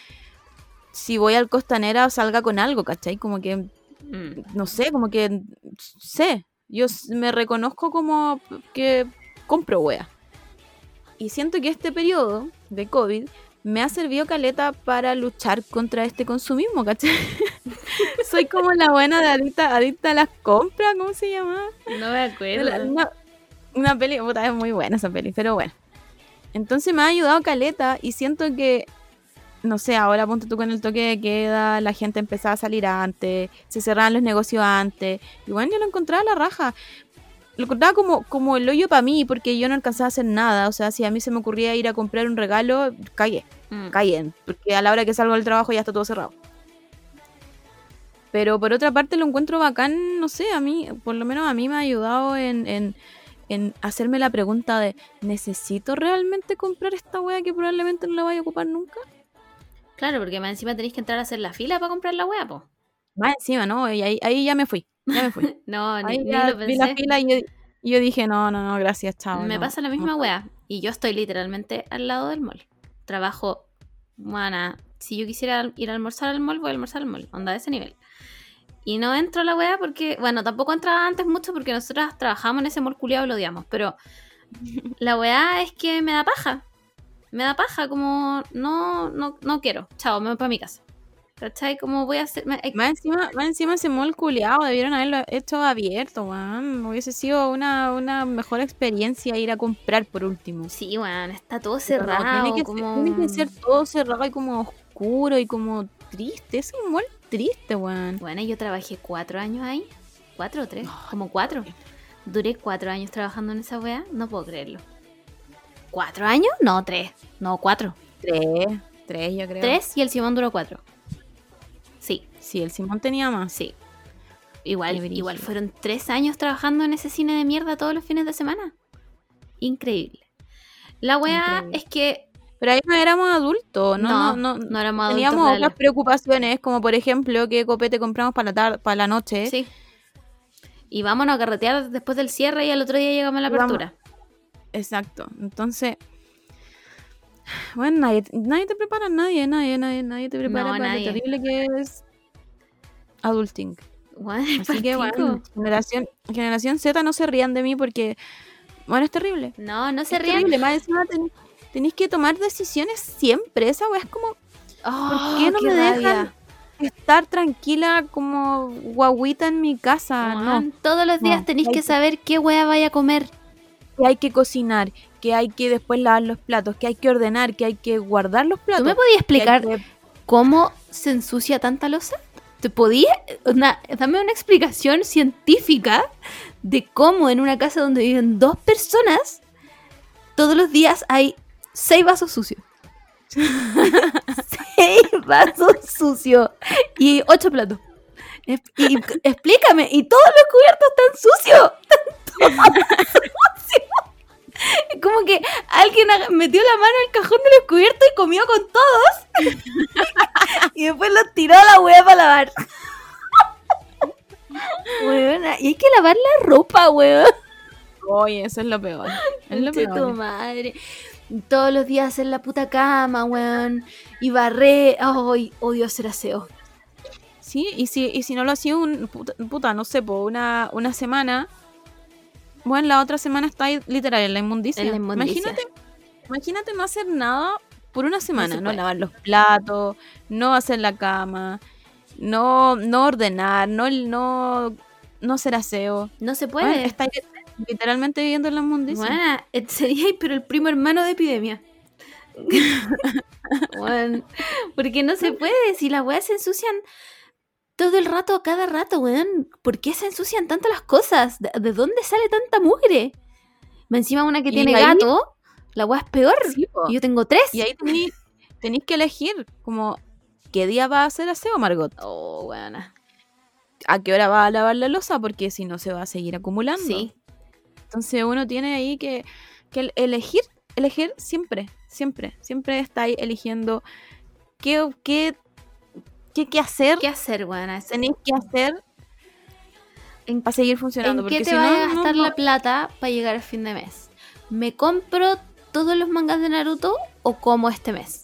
si voy al Costanera salga con algo, ¿cachai? Como que, Mm. no sé, como que sé. Yo me reconozco como que compro wea. Y siento que este periodo de COVID me ha servido caleta para luchar contra este consumismo, ¿cachai? soy como la buena de adicta, adicta a las compras, ¿cómo se llama? No me acuerdo. Una, una peli, puta, es muy buena esa peli, pero bueno. Entonces me ha ayudado Caleta y siento que, no sé, ahora ponte tú con el toque de queda, la gente empezaba a salir antes, se cerraban los negocios antes. Y bueno, yo lo encontraba a la raja. Lo encontraba como, como el hoyo para mí, porque yo no alcanzaba a hacer nada. O sea, si a mí se me ocurría ir a comprar un regalo, cagué Mm. callen, porque a la hora que salgo del trabajo ya está todo cerrado. Pero por otra parte lo encuentro bacán, no sé, a mí, por lo menos a mí me ha ayudado en, en, en hacerme la pregunta de, ¿necesito realmente comprar esta wea que probablemente no la vaya a ocupar nunca? Claro, porque más encima tenéis que entrar a hacer la fila para comprar la wea, po. Más encima, ¿no? Y ahí, ahí ya me fui, ya me fui. No, ni, Ahí ni ya lo vi la pensé. fila y yo, y yo dije, no, no, no, gracias, chao. Me no, pasa la no. misma wea. Y yo estoy literalmente al lado del mall. Trabajo, mana, si yo quisiera ir a almorzar al mall, voy a almorzar al mall. Onda de ese nivel. Y no entro a la wea porque, bueno, tampoco entraba antes mucho porque nosotras trabajamos en ese mall culiado y lo odiamos. Pero la wea es que me da paja. Me da paja, como no, no, no quiero. Chao, me voy para mi casa. ¿Cachai? Como voy a hacer. me- Más encima, más encima ese mall culiado, debieron haberlo hecho abierto, weón. Hubiese sido una, una mejor experiencia ir a comprar por último. Sí, weón, está todo Pero no, cerrado. tiene, que como... ser, tiene que ser todo cerrado y como oscuro y como triste. Es un mall triste, weón. Bueno, yo trabajé cuatro años ahí. ¿Cuatro o tres? Ay, Como cuatro. Duré cuatro años trabajando en esa wea. No puedo creerlo. ¿Cuatro años? No, tres. No, cuatro. Tres, tres yo creo. Tres y el Simón duró cuatro. Sí, Sí, el Simón tenía más. sí. Igual, igual fueron tres años trabajando en ese cine de mierda todos los fines de semana. Increíble. La wea Increíble. es que Pero ahí no éramos adultos, no, no, no, no, no. éramos adultos Teníamos otras preocupaciones, como por ejemplo qué copete compramos para la, tar- para la noche. Sí. Y vámonos a carretear después del cierre y al otro día llegamos a la apertura. Exacto. Entonces, bueno, nadie, nadie te prepara, nadie, nadie, nadie, nadie te prepara No, para nadie. lo terrible que es adulting. Así que bueno, generación, generación Z no se rían de mí porque, bueno, es terrible. No, no se es rían. terrible. Más encima ten- tenéis que tomar decisiones siempre. Esa weá es como Oh, qué no me dejan? rabia. estar tranquila como guaguita en mi casa. No, Todos los días no, tenéis que que- saber qué wea vaya a comer. Que hay que cocinar, que hay que después lavar los platos, que hay que ordenar, que hay que guardar los platos. ¿Tú me podías explicar que- cómo se ensucia tanta losa? ¿Te podías? Una, dame una explicación científica de cómo en una casa donde viven dos personas, todos los días hay seis vasos sucios. seis vasos sucios y ocho platos. Y, explícame, y todos los cubiertos están sucios. Como que alguien metió la mano en el cajón de los cubiertos y comió con todos. y después los tiró a la wea para lavar. Weona, y hay que lavar la ropa, weón. Oye, eso es lo peor. Es lo Conche tu peor. madre. Todos los días hacer la puta cama, weón. Y barré. Ay, odio hacer aseo. Sí, y si, y si no lo hacía un puta, puta, no sé, por una, una semana, bueno, la otra semana está ahí literal en la inmundicia. En la inmundicia. Imagínate, imagínate no hacer nada por una semana, se no, lavar los platos, no hacer la cama, no, no ordenar, no, no, no hacer aseo. No se Bueno, puede. está literalmente viviendo en la inmundicia. Buena, eh, sería pero el primo hermano de epidemia. Porque no se puede, si las weas se ensucian todo el rato, a cada rato, weón. ¿Por qué se ensucian tanto las cosas? ¿De, de dónde sale tanta mugre? Me encima una que Y tiene ahí- gato, la wea es peor. Sí. Y yo tengo tres. Y ahí tenéis que elegir como qué día va a hacer aseo, Margot. Oh, weona. a qué hora va a lavar la losa, porque si no se va a seguir acumulando. Sí. Entonces uno tiene ahí que, que elegir, elegir siempre, siempre, siempre está ahí eligiendo qué, qué, qué, qué hacer, ¿Qué hacer, weona? tenéis que hacer ¿En, para seguir funcionando. en qué porque te si va no, a gastar no- la plata para llegar al fin de mes? ¿Me compro todos los mangas de Naruto o como este mes?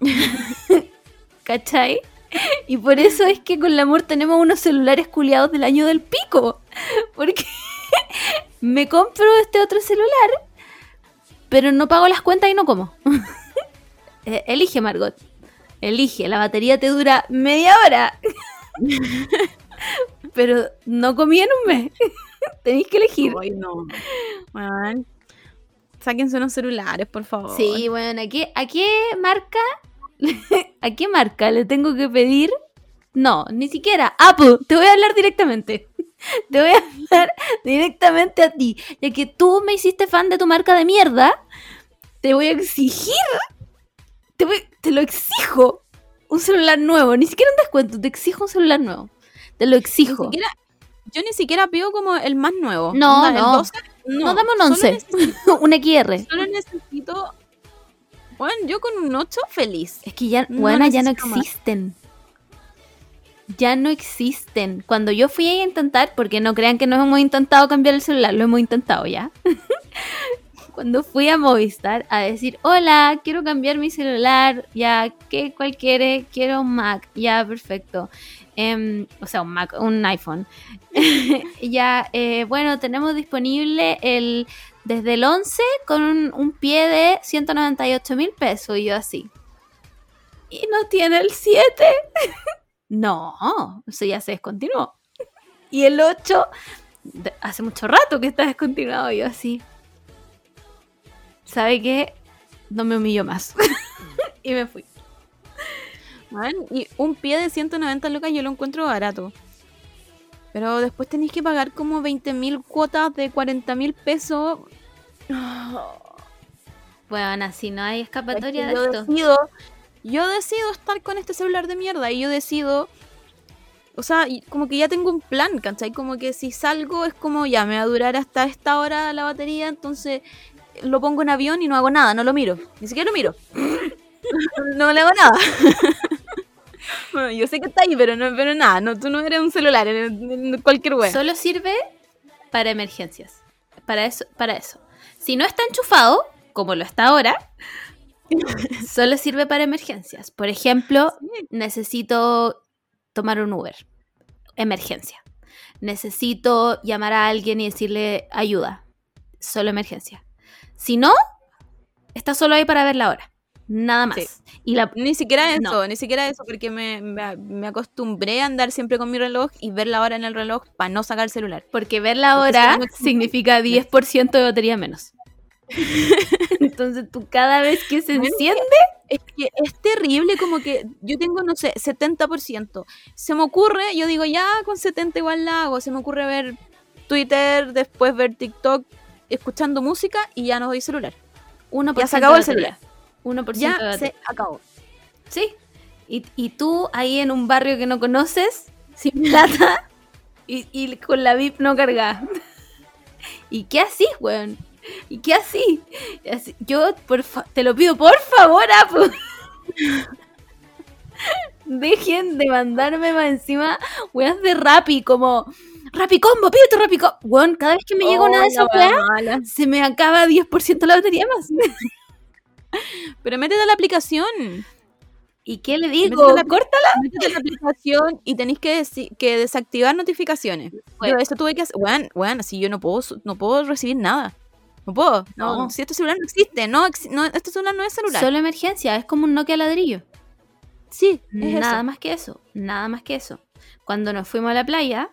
¿Cachai? Y por eso es que con el amor tenemos unos celulares culiados del año del pico. Porque me compro este otro celular, pero no pago las cuentas y no como. Eh, Elige, Margot. Elige. La batería te dura media hora. pero no comí en un mes. Tenéis que elegir. Ay, no. Man, sáquense unos celulares, por favor. Sí, bueno, ¿a qué, a qué marca? ¿A qué marca le tengo que pedir? No, ni siquiera. Apple, te voy a hablar directamente. Te voy a hablar directamente a ti. Ya que tú me hiciste fan de tu marca de mierda, te voy a exigir. Te, voy- te lo exijo. Un celular nuevo. Ni siquiera un descuento. Te exijo un celular nuevo. Te lo Ni exijo. siquiera- yo ni siquiera pido como el más nuevo. No, Onda, el no. 12, no. No, dame un Solo 11. necesito- un XR. Solo necesito. Bueno, yo con un 8 feliz. Es que ya, No buena, ya no más. existen. Ya no existen. Cuando yo fui a intentar, porque no crean que no hemos intentado cambiar el celular, lo hemos intentado ya. Cuando fui a Movistar a decir, hola, quiero cambiar mi celular, ya, ¿qué, ¿cuál quiere? Quiero un Mac, ya, perfecto. Em, o sea, un Mac, un iPhone. ya, eh, bueno, tenemos disponible el desde el 11 con un, un pie de 198 mil pesos. Y yo así. ¿Y no tiene el 7? no, eso ya se descontinuó. Y el 8, de- hace mucho rato que está descontinuado. Yo así. ¿Sabe qué? No me humillo más. y me fui. Y un pie de 190 lucas yo lo encuentro barato. Pero después tenéis que pagar como 20.000 cuotas de 40.000 pesos. Bueno, así no hay Es que escapatoria de yo esto. decido, yo decido estar con este celular de mierda y yo decido, o sea, como que ya tengo un plan, ¿cachai? Como que si salgo es como ya me va a durar hasta esta hora la batería, entonces lo pongo en avión y no hago nada, no lo miro, ni siquiera lo miro. no le hago nada. Bueno, yo sé que está ahí, pero no, pero nada, no, tú no eres un celular, eres cualquier wea. Solo sirve para emergencias. Para eso, para eso. Si no está enchufado, como lo está ahora, solo sirve para emergencias. Por ejemplo, necesito tomar un Uber. Emergencia. Necesito llamar a alguien y decirle ayuda. Solo emergencia. Si no, está solo ahí para ver la hora. Nada más. Sí. Y la, Ni siquiera eso, No. ni siquiera eso, porque me, me, me acostumbré a andar siempre con mi reloj y ver la hora en el reloj para no sacar el celular. porque ver la hora significa 10% de batería menos. Entonces tú cada vez que se enciende, Es que es terrible, como que yo tengo, no sé, 70%. Se me ocurre, yo digo, ya con 70 igual la hago. Se me ocurre ver Twitter, después ver TikTok, escuchando música y ya no doy celular. 1% Ya se acabó el batería. 1% de Ya se acabó. Sí. Y, y tú ahí en un barrio que no conoces, sin plata y, y con la VIP no cargada. ¿Y qué así, weón? ¿Y qué así? Yo por te lo pido, por favor, Apu. Dejen de mandarme más encima weas de Rappi como Rapicombo, pide tu Rapicombo. Weón, cada vez que me llega una de Oh, esas weas, se me acaba 10% la batería más. Pero métete a la aplicación. ¿Y qué le Métete digo? a la- Córtala. Métete a la aplicación y tenéis que, que desactivar notificaciones. Bueno. Yo eso tuve que hacer. Weón, weón, así yo no puedo, no puedo recibir nada. No puedo. No, No. si este celular no existe. No, no, este celular no es celular. Solo emergencia, es como un Nokia ladrillo. sí, es Nada eso. más que eso, nada más que eso. Cuando nos fuimos a la playa,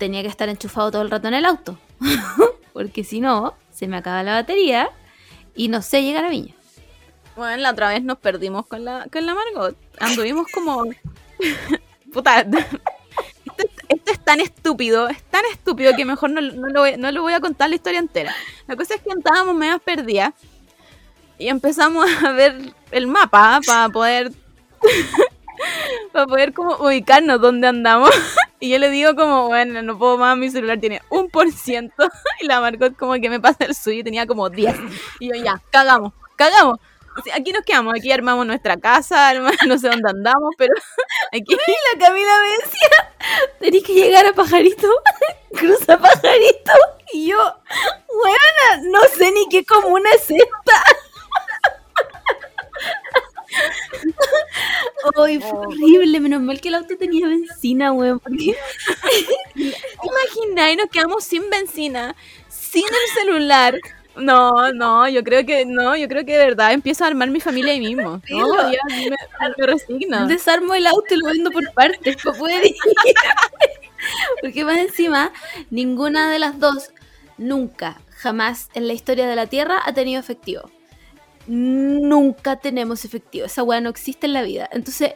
tenía que estar enchufado todo el rato en el auto. Porque si no, se me acaba la batería y no sé llegar a Viña. Bueno, la otra vez nos perdimos con la, con la Margot. Anduvimos como. Puta. Esto, es- esto es tan estúpido, es tan estúpido que mejor no, no lo voy, no lo voy a contar la historia entera. La cosa es que estábamos medio perdidas y empezamos a ver el mapa para poder. para poder como ubicarnos dónde andamos. Y yo le digo como, bueno, no puedo más, mi celular tiene un por ciento. Y la Margot como que me pasa el suyo y tenía como 10. Y yo, ya, cagamos, cagamos. Aquí nos quedamos, aquí armamos nuestra casa, no sé dónde andamos, pero aquí La Camila me decía, tenés que llegar a Pajarito, cruza Pajarito. Y yo, weona, no sé ni qué comuna es esta. Ay, fue horrible, menos mal que el auto tenía benzina, weón, porque imagina y nos quedamos sin benzina, sin el celular. No, no, yo creo que no, yo creo que de verdad empiezo a armar mi familia ahí mismo. No, ya me, me resigno. desarmo el auto y lo vendo por partes poder ir. Porque más encima, ninguna de las dos nunca, jamás en la historia de la Tierra ha tenido efectivo. Nunca tenemos efectivo. Esa weá no existe en la vida. Entonces,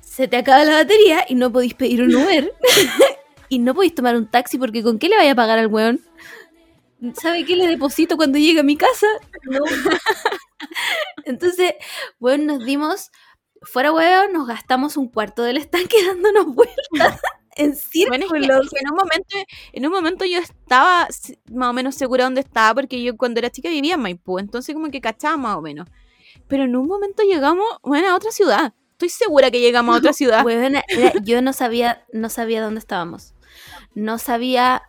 se te acaba la batería y no podéis pedir un Uber. y no podéis tomar un taxi porque ¿con qué le vaya a pagar al weón? ¿Sabe qué le deposito cuando llegue a mi casa? No. Entonces, bueno, nos dimos, fuera huevo, nos gastamos un cuarto del estanque dándonos vueltas en Bueno, es círculos. que, es que en un momento, en un momento yo estaba más o menos segura dónde estaba, porque yo cuando era chica vivía en Maipú, entonces como que cachaba más o menos. Pero en un momento llegamos, bueno, a otra ciudad. Estoy segura que llegamos a otra ciudad. Era- yo no sabía, no sabía dónde estábamos. No sabía,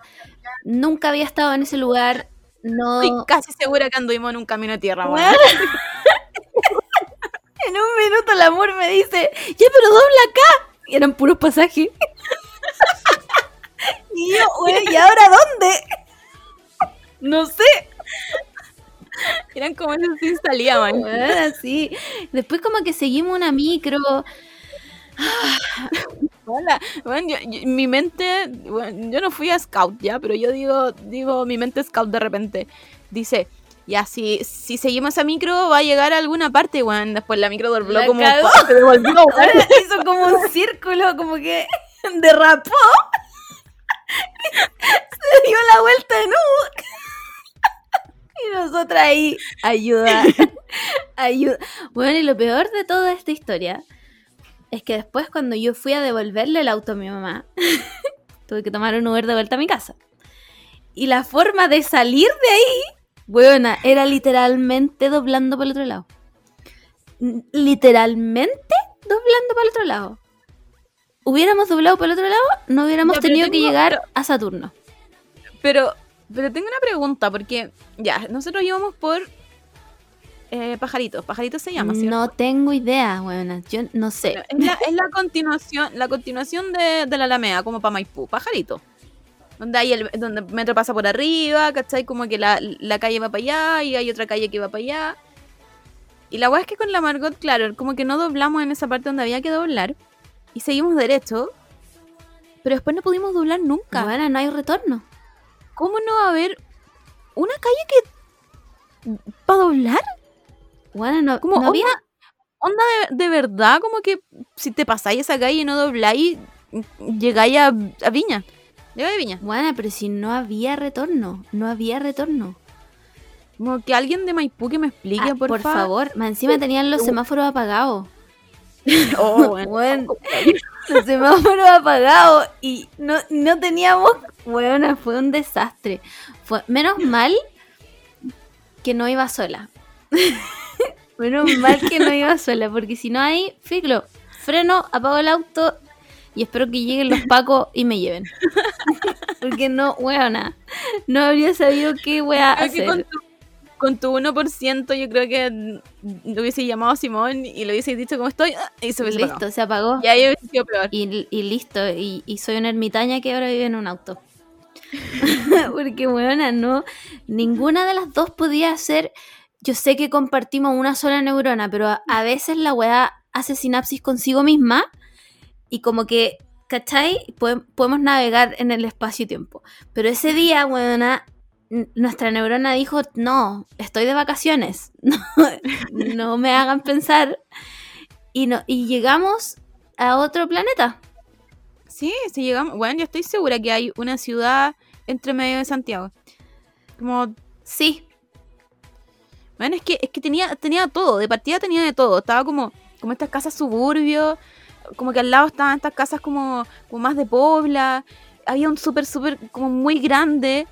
nunca había estado en ese lugar. No. Estoy casi segura que anduvimos en un camino de tierra. Huevona. en un minuto el amor me dice, ya pero dobla acá. Y eran puros pasajes. Y yo, "Güey, ¿y ahora dónde? No sé. Eran como esos sin salida, man. Bueno, sí. Después como que seguimos una micro. Hola. Bueno, yo- yo- mi mente, bueno, yo no fui a scout ya, pero yo digo, digo, mi mente scout de repente dice, ya, si, si seguimos a micro va a llegar a alguna parte, weón. Después la micro dobló La como se devolvió. Hizo como un círculo, como que derrapó. Se dio la vuelta en U. Y nosotras ahí, ayuda, ayuda. Bueno, y lo peor de toda esta historia es que después cuando yo fui a devolverle el auto a mi mamá, tuve que tomar un Uber de vuelta a mi casa. Y la forma de salir de ahí, buena, era literalmente doblando para el otro lado. Literalmente doblando para el otro lado. Hubiéramos doblado para el otro lado, no hubiéramos Ya, tenido que llegar a Saturno. Pero, pero tengo una pregunta, porque ya, nosotros íbamos por eh, Pajaritos. Pajaritos se llama, ¿cierto? No tengo idea, buena. Yo no sé. Es la, es la continuación, la continuación de, de la Alameda, como para Maipú, Pajarito. Donde hay el, donde el metro pasa por arriba, ¿cachai? Como que la, la calle va para allá y hay otra calle que va para allá. Y la weá es que con la Margot, claro, como que no doblamos en esa parte donde había que doblar. Y seguimos derecho. Pero después no pudimos doblar nunca. Bueno, no hay retorno. ¿Cómo no va a haber una calle que. para doblar? Bueno, no, Como no había. onda, onda de, de verdad, como que si te pasáis esa calle y no dobláis, llegáis a, a Viña. Llegáis a Viña. Bueno, pero si no había retorno. No había retorno. Como que alguien de Maipú que me explique, Ah, por, por fa- favor. Más encima tenían los semáforos apagados. Oh, bueno. Bueno, los semáforos apagados y no, no teníamos. Bueno, fue un desastre. Fue, menos mal que no iba sola. menos mal que no iba sola, porque si no hay, figlo, freno, apago el auto, y espero que lleguen los pacos y me lleven. Porque no, weona, no habría sabido qué wea con hacer. tu, con tu 1% yo creo que lo hubiese llamado a Simón y le hubiese dicho cómo estoy ah, y se hubiese Listo, apagado. se apagó. Y ahí hubiese sido peor. Y, y listo, y, y soy una ermitaña que ahora vive en un auto. Porque, weona, no, ninguna de las dos podía ser. Yo sé que compartimos una sola neurona, pero a, a veces la weá hace sinapsis consigo misma y como que, ¿cachai? Pode- podemos navegar en el espacio y tiempo. Pero ese día, weona, nuestra neurona dijo, no, estoy de vacaciones, no, no me hagan pensar. Y, no, y llegamos a otro planeta. Sí, sí llegamos. Bueno, yo estoy segura que hay una ciudad entre medio de Santiago. Como, Sí, bueno, es que, es que tenía, tenía todo, de partida tenía de todo. Estaba como, como estas casas suburbios, como que al lado estaban estas casas como, como más de pobla. Había un súper, súper, como muy grande.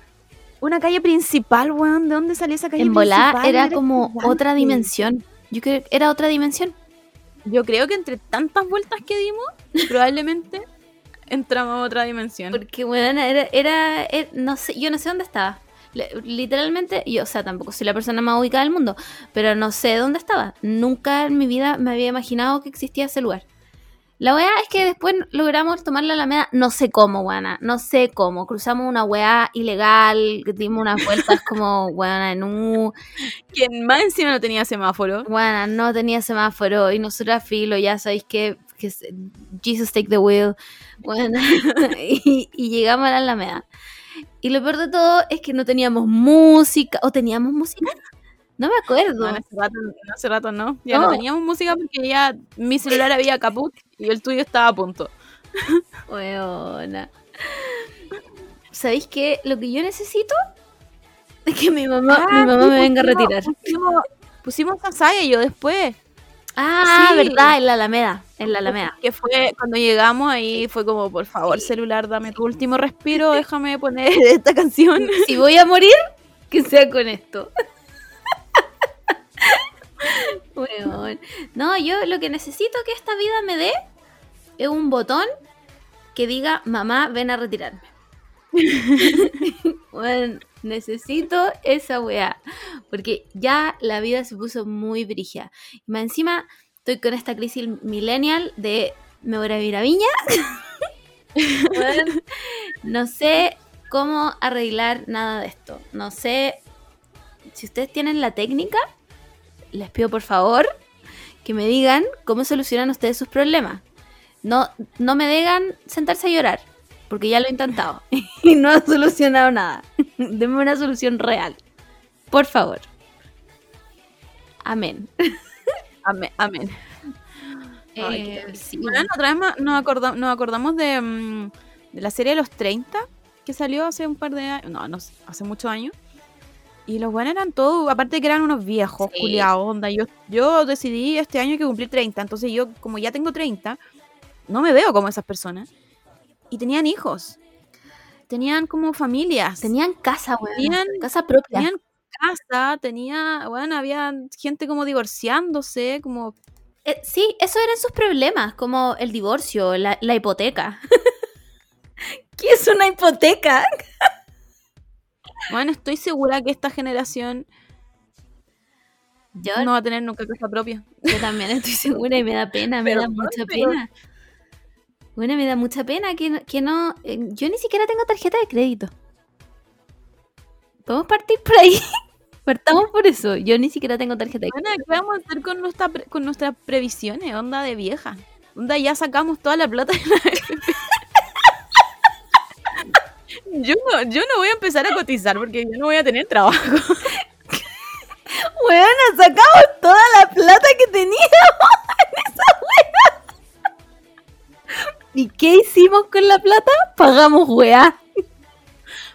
Una calle principal, weón. ¿De dónde salía esa calle en volá principal? era como gigante. otra dimensión. Yo creo que era otra dimensión. Yo creo que entre tantas vueltas que dimos, probablemente entramos a otra dimensión. Porque, bueno, era, era, era- no sé, yo no sé dónde estaba. Le- Literalmente, yo, o sea, tampoco soy la persona más ubicada del mundo, pero no sé dónde estaba. Nunca en mi vida me había imaginado que existía ese lugar. La weá es que después logramos tomar la Alameda, no sé cómo, weana, no sé cómo. Cruzamos una weá ilegal, dimos unas vueltas como, weana, en un... Quien más encima no tenía semáforo. Bueno, no tenía semáforo y nosotros filo, ya sabéis que, que es- Jesus take the wheel. Bueno, y, y llegamos a la Alameda. Y lo peor de todo es que no teníamos música, o teníamos música, no me acuerdo. No, hace rato, en hace rato no. Ya no. No. teníamos música porque ya mi celular había caput y el tuyo estaba a punto. Weona. ¿Sabéis qué? Lo que yo necesito es que mi mamá, Ah, mi mamá me venga a retirar. Pusimos, pusimos Sasaya yo después. Ah, sí. verdad, en la Alameda, en la Alameda. Que fue cuando llegamos ahí, fue como, por favor, celular, dame tu último respiro, déjame poner esta canción. Si voy a morir, que sea con esto. Weón. No, yo lo que necesito que esta vida me dé es un botón que diga, mamá, ven a retirarme. Weón, necesito esa weá. Porque ya la vida se puso muy brigia. Y más encima estoy con esta crisis millennial de me voy a ir a Viña. No sé cómo arreglar nada de esto. No sé si ustedes tienen la técnica, les pido por favor que me digan cómo solucionan ustedes sus problemas. No, no me digan sentarse a llorar, porque ya lo he intentado y no ha solucionado nada. Denme una solución real. Por favor. Amén. Amén. amén. Ay, Eh, sí. Bueno, otra vez nos, acorda- nos acordamos de, mm, de la serie de los 30 que salió hace un par de años, no, no hace muchos años. Y los buenos eran todos, aparte que eran unos viejos, Sí. culiados, onda. Yo, yo decidí este año que cumplir 30, entonces yo, como ya tengo 30, no me veo como esas personas. Y tenían hijos, tenían como familias, Tenían casa, weón. Tenían- casa propia. tenían casa, tenía, bueno, había gente como divorciándose, como Eh, sí, eso eran sus problemas, como el divorcio, la, la hipoteca. ¿Qué es una hipoteca? Bueno, estoy segura que esta generación Yo, no va a tener nunca casa propia. yo también estoy segura y me da pena, me da mucha pero- pena. Bueno, me da mucha pena que no, que no eh, yo ni siquiera tengo tarjeta de crédito. Podemos partir por ahí. Partamos por eso. Yo ni siquiera tengo tarjeta de crédito. Bueno, ¿qué vamos a hacer con, nuestra con nuestras previsiones? Onda de vieja. Onda ya sacamos toda la plata de la. Yo no, yo no voy a empezar a cotizar porque yo no voy a tener trabajo. Bueno, sacamos toda la plata que teníamos en esa wea. ¿Y qué hicimos con la plata? Pagamos weá.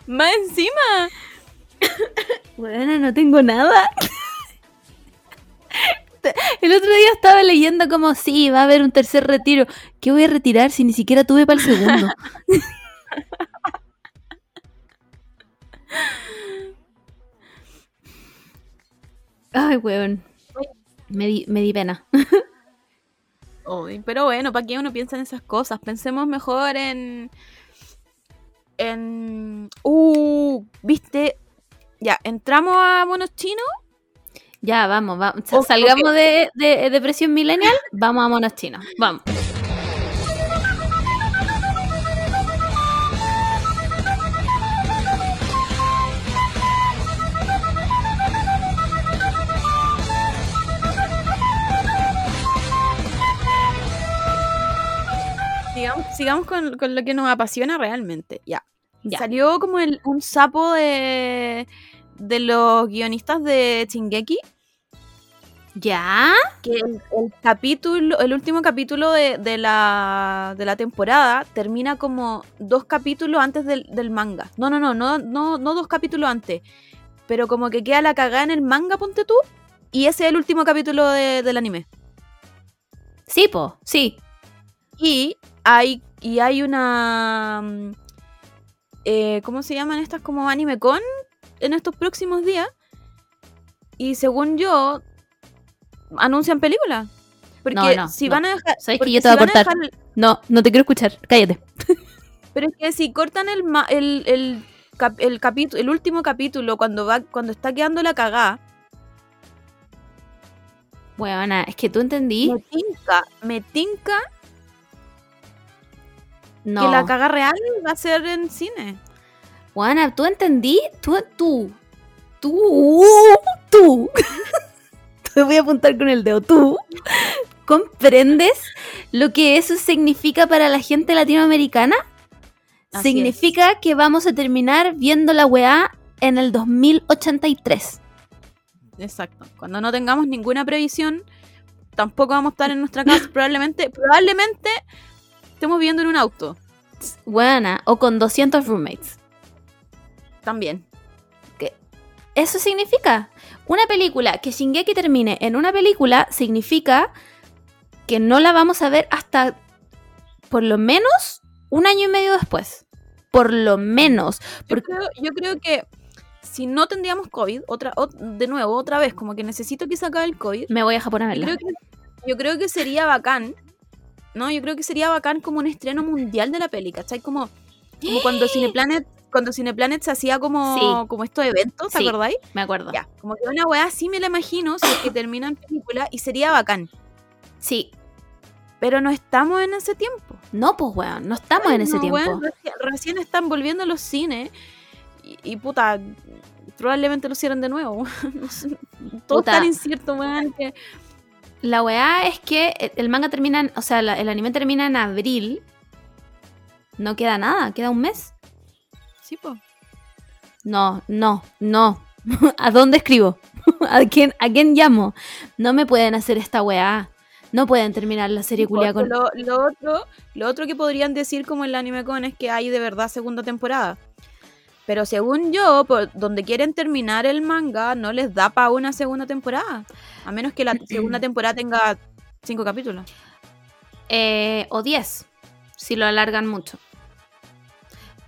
Más encima. Bueno, no tengo nada. El otro día estaba leyendo como, sí, va a haber un tercer retiro. ¿Qué voy a retirar si ni siquiera tuve para el segundo? Ay, weón. Me di, me di pena. Uy, pero bueno, ¿para qué uno piensa en esas cosas? Pensemos mejor en. En. Uh, ¿viste? Ya, entramos a monos chinos. Ya, vamos, vamos. Salgamos de, de depresión millennial, vamos a monos chinos. Vamos. Sigamos, con, con lo que nos apasiona realmente. Ya. Ya. Salió como el, un sapo de, de los guionistas de Chingeki. ¿Ya? Que el, el capítulo, el último capítulo de, de la, de la temporada termina como dos capítulos antes del, del manga. No, no, no, no, no, no dos capítulos antes. Pero como que queda la cagada en el manga, ponte tú. Y ese es el último capítulo de- del anime. Sí, po, sí. Y hay, y hay una. mm, eh, ¿Cómo se llaman estas? Como anime con en estos próximos días. Y según yo, anuncian películas. Porque No, no, si no. van a dejar. ¿Sabes que yo te voy a si cortar? dejar- No, no te quiero escuchar. Cállate. pero es que si cortan el, ma- el, el, cap- el, capítulo, el último capítulo, cuando va cuando está quedando la cagada, Bueno, es que tú entendí. me tinca, me tinca No. que la caga real va a ser en cine. Juana, ¿tú entendí? Tú, tú, tú, tú. Te voy a apuntar con el dedo. Tú comprendes lo que eso significa para la gente latinoamericana? Así significa que vamos a terminar viendo la weá en el 2083. Exacto. Cuando no tengamos ninguna previsión, tampoco vamos a estar en nuestra casa. probablemente, probablemente estemos viviendo en un auto. Buena, o con 200 roommates. También. Eso significa. Una película, que Shingeki termine en una película, significa que no la vamos a ver hasta por lo menos un año y medio después. Por lo menos. Yo Porque- creo, yo creo que si no tendríamos COVID, otra, ot- de nuevo, otra vez, como que necesito que se acabe el COVID. Me voy a Japón a verla. creo, que, yo creo que sería bacán. No, yo creo que sería bacán como un estreno mundial de la peli, ¿cachai? Como, como cuando Cineplanet, cuando Cineplanet se hacía como, Sí. como estos eventos, ¿te Sí. acordáis? Me acuerdo. Ya, como que una weá así me la imagino, si es que termina en película, y sería bacán. Sí. Pero no estamos en ese tiempo. No, pues weón, no estamos en ese No, tiempo. weón, recién, recién están volviendo a los cines. Y, y, puta, probablemente lo cierren de nuevo. Todo Puta. tan incierto, weón, que... La weá es que el- manga termina, en- o sea, la- el anime termina en abril. No queda nada, queda un mes. Sí, po. No, no, no. ¿A dónde escribo? ¿A quién, ¿A quién llamo? No me pueden hacer esta weá. No pueden terminar la serie culia con. lo, lo otro, lo otro que podrían decir como el anime con es que hay de verdad segunda temporada. Pero según yo, por donde quieren terminar el manga, no les da para una segunda temporada. A menos que la segunda temporada tenga cinco capítulos. Eh, o 10, si lo alargan mucho.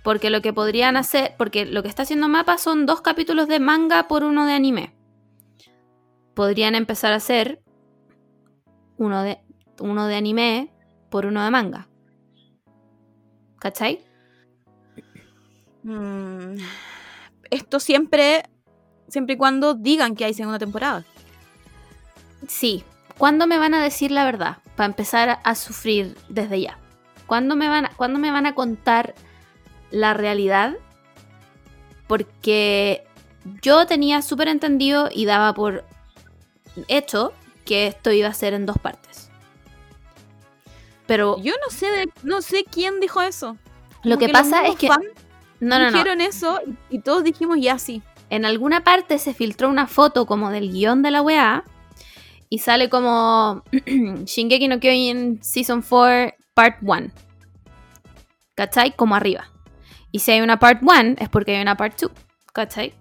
Porque lo que podrían hacer, porque lo que está haciendo Mapa son dos capítulos de manga por uno de anime. Podrían empezar a hacer uno de, uno de anime por uno de manga. ¿Cachai? Mm, esto siempre, siempre y cuando digan que hay segunda temporada. Sí. ¿Cuándo me van a decir la verdad? Para empezar a- sufrir desde ya. ¿Cuándo me van a, ¿cuándo me van a contar la realidad? Porque yo tenía súper entendido y daba por hecho que esto iba a ser en dos partes. Pero Yo no sé de- no sé quién dijo eso. lo que pasa es que... No, no, no. dijeron eso y, y todos dijimos ya sí. en alguna parte se filtró una foto como del guion de la weá y sale como Shingeki no Kyojin Season 4 Part 1. ¿Cachai? Como arriba. Y si hay una Part 1 es porque hay una Part 2. ¿Cachai?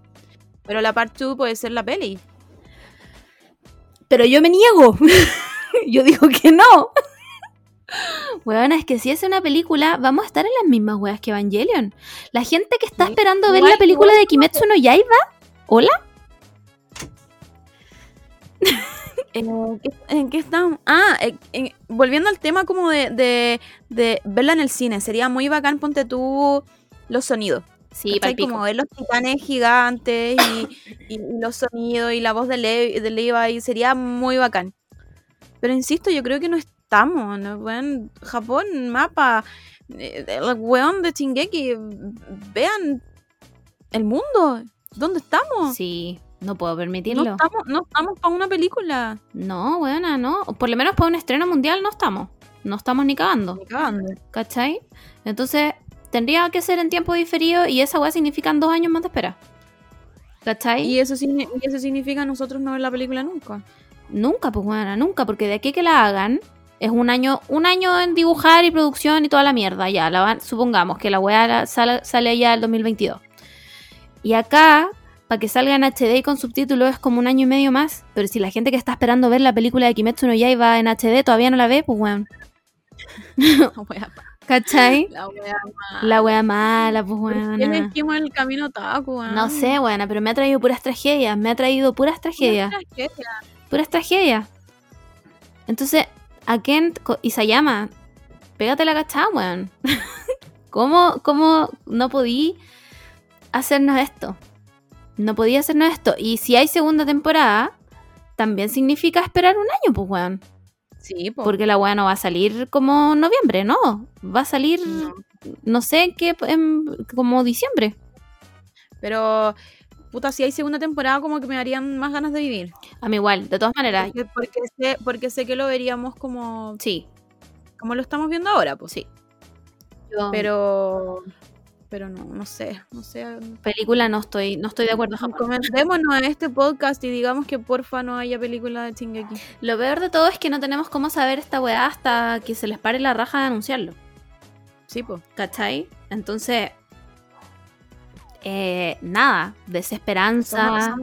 Pero la part 2 puede ser la peli. Pero yo me niego. yo digo que no. Weona, es que si es una película, vamos a estar en las mismas weas que Evangelion. La gente que está esperando ver la película de Kimetsu no Yaiba, ¿hola? Eh, ¿qué- ¿En qué estamos? Ah, eh, en- volviendo al tema como de, de, de verla en el cine, sería muy bacán, ponte tú los sonidos. Sí. Como ver los titanes gigantes y, los sonidos y la voz de, Le de Levi sería muy bacán. Pero insisto, yo creo que no estamos. ¿no? Weón, Japón, mapa, eh, el weón de Shingeki, vean el mundo. ¿Dónde estamos? Sí, no puedo no permitirlo. estamos, no estamos para una película. No, buena, no. Por lo menos para un estreno mundial no estamos. No estamos ni cagando. Ni cagando. ¿Cachai? Entonces, tendría que ser en tiempo diferido y esa weá significan dos años más de espera. ¿Cachai? Y eso, y eso significa nosotros no ver la película nunca. Nunca, pues bueno, nunca, porque de aquí que la hagan es un año, un año en dibujar y producción y toda la mierda, ya, la van- supongamos que la weá sale, sale ya el 2022. Y acá, para que salga en HD y con subtítulos es como un año y medio más, pero si la gente que está esperando ver la película de Kimetsu no Yaiba en HD todavía no la ve, pues weón, La wea, ¿cachai? la wea mala. La wea mala, pues ¿Por qué weón. elegimos el camino taco, weón? No sé, buena, pero me ha traído puras tragedias, me ha traído puras tragedias. Una tragedia. puras tragedias. Entonces, a Kent Isayama, pégate la cachada, weón. ¿Cómo, ¿Cómo no podí hacernos esto? No podía hacernos esto. Y si hay segunda temporada, también significa esperar un año, pues, weón. Sí, po. Porque la weá no va a salir como noviembre, no. Va a salir, No. no sé qué, en- como diciembre. Pero, puta, si hay segunda temporada, como que me darían más ganas de vivir. A mí igual, de todas maneras. Porque, porque sé, porque sé que lo veríamos como, Sí, como lo estamos viendo ahora, pues. sí. Yo- Pero, pero no, no sé, no sé. película no estoy, no estoy de acuerdo. Japón. Comentémonos en este podcast y digamos que porfa no haya película de Shingeki. Lo peor de todo es que no tenemos cómo saber esta weá hasta que se les pare la raja de anunciarlo. Sí, pues. ¿Cachai? Entonces, eh, nada, desesperanza.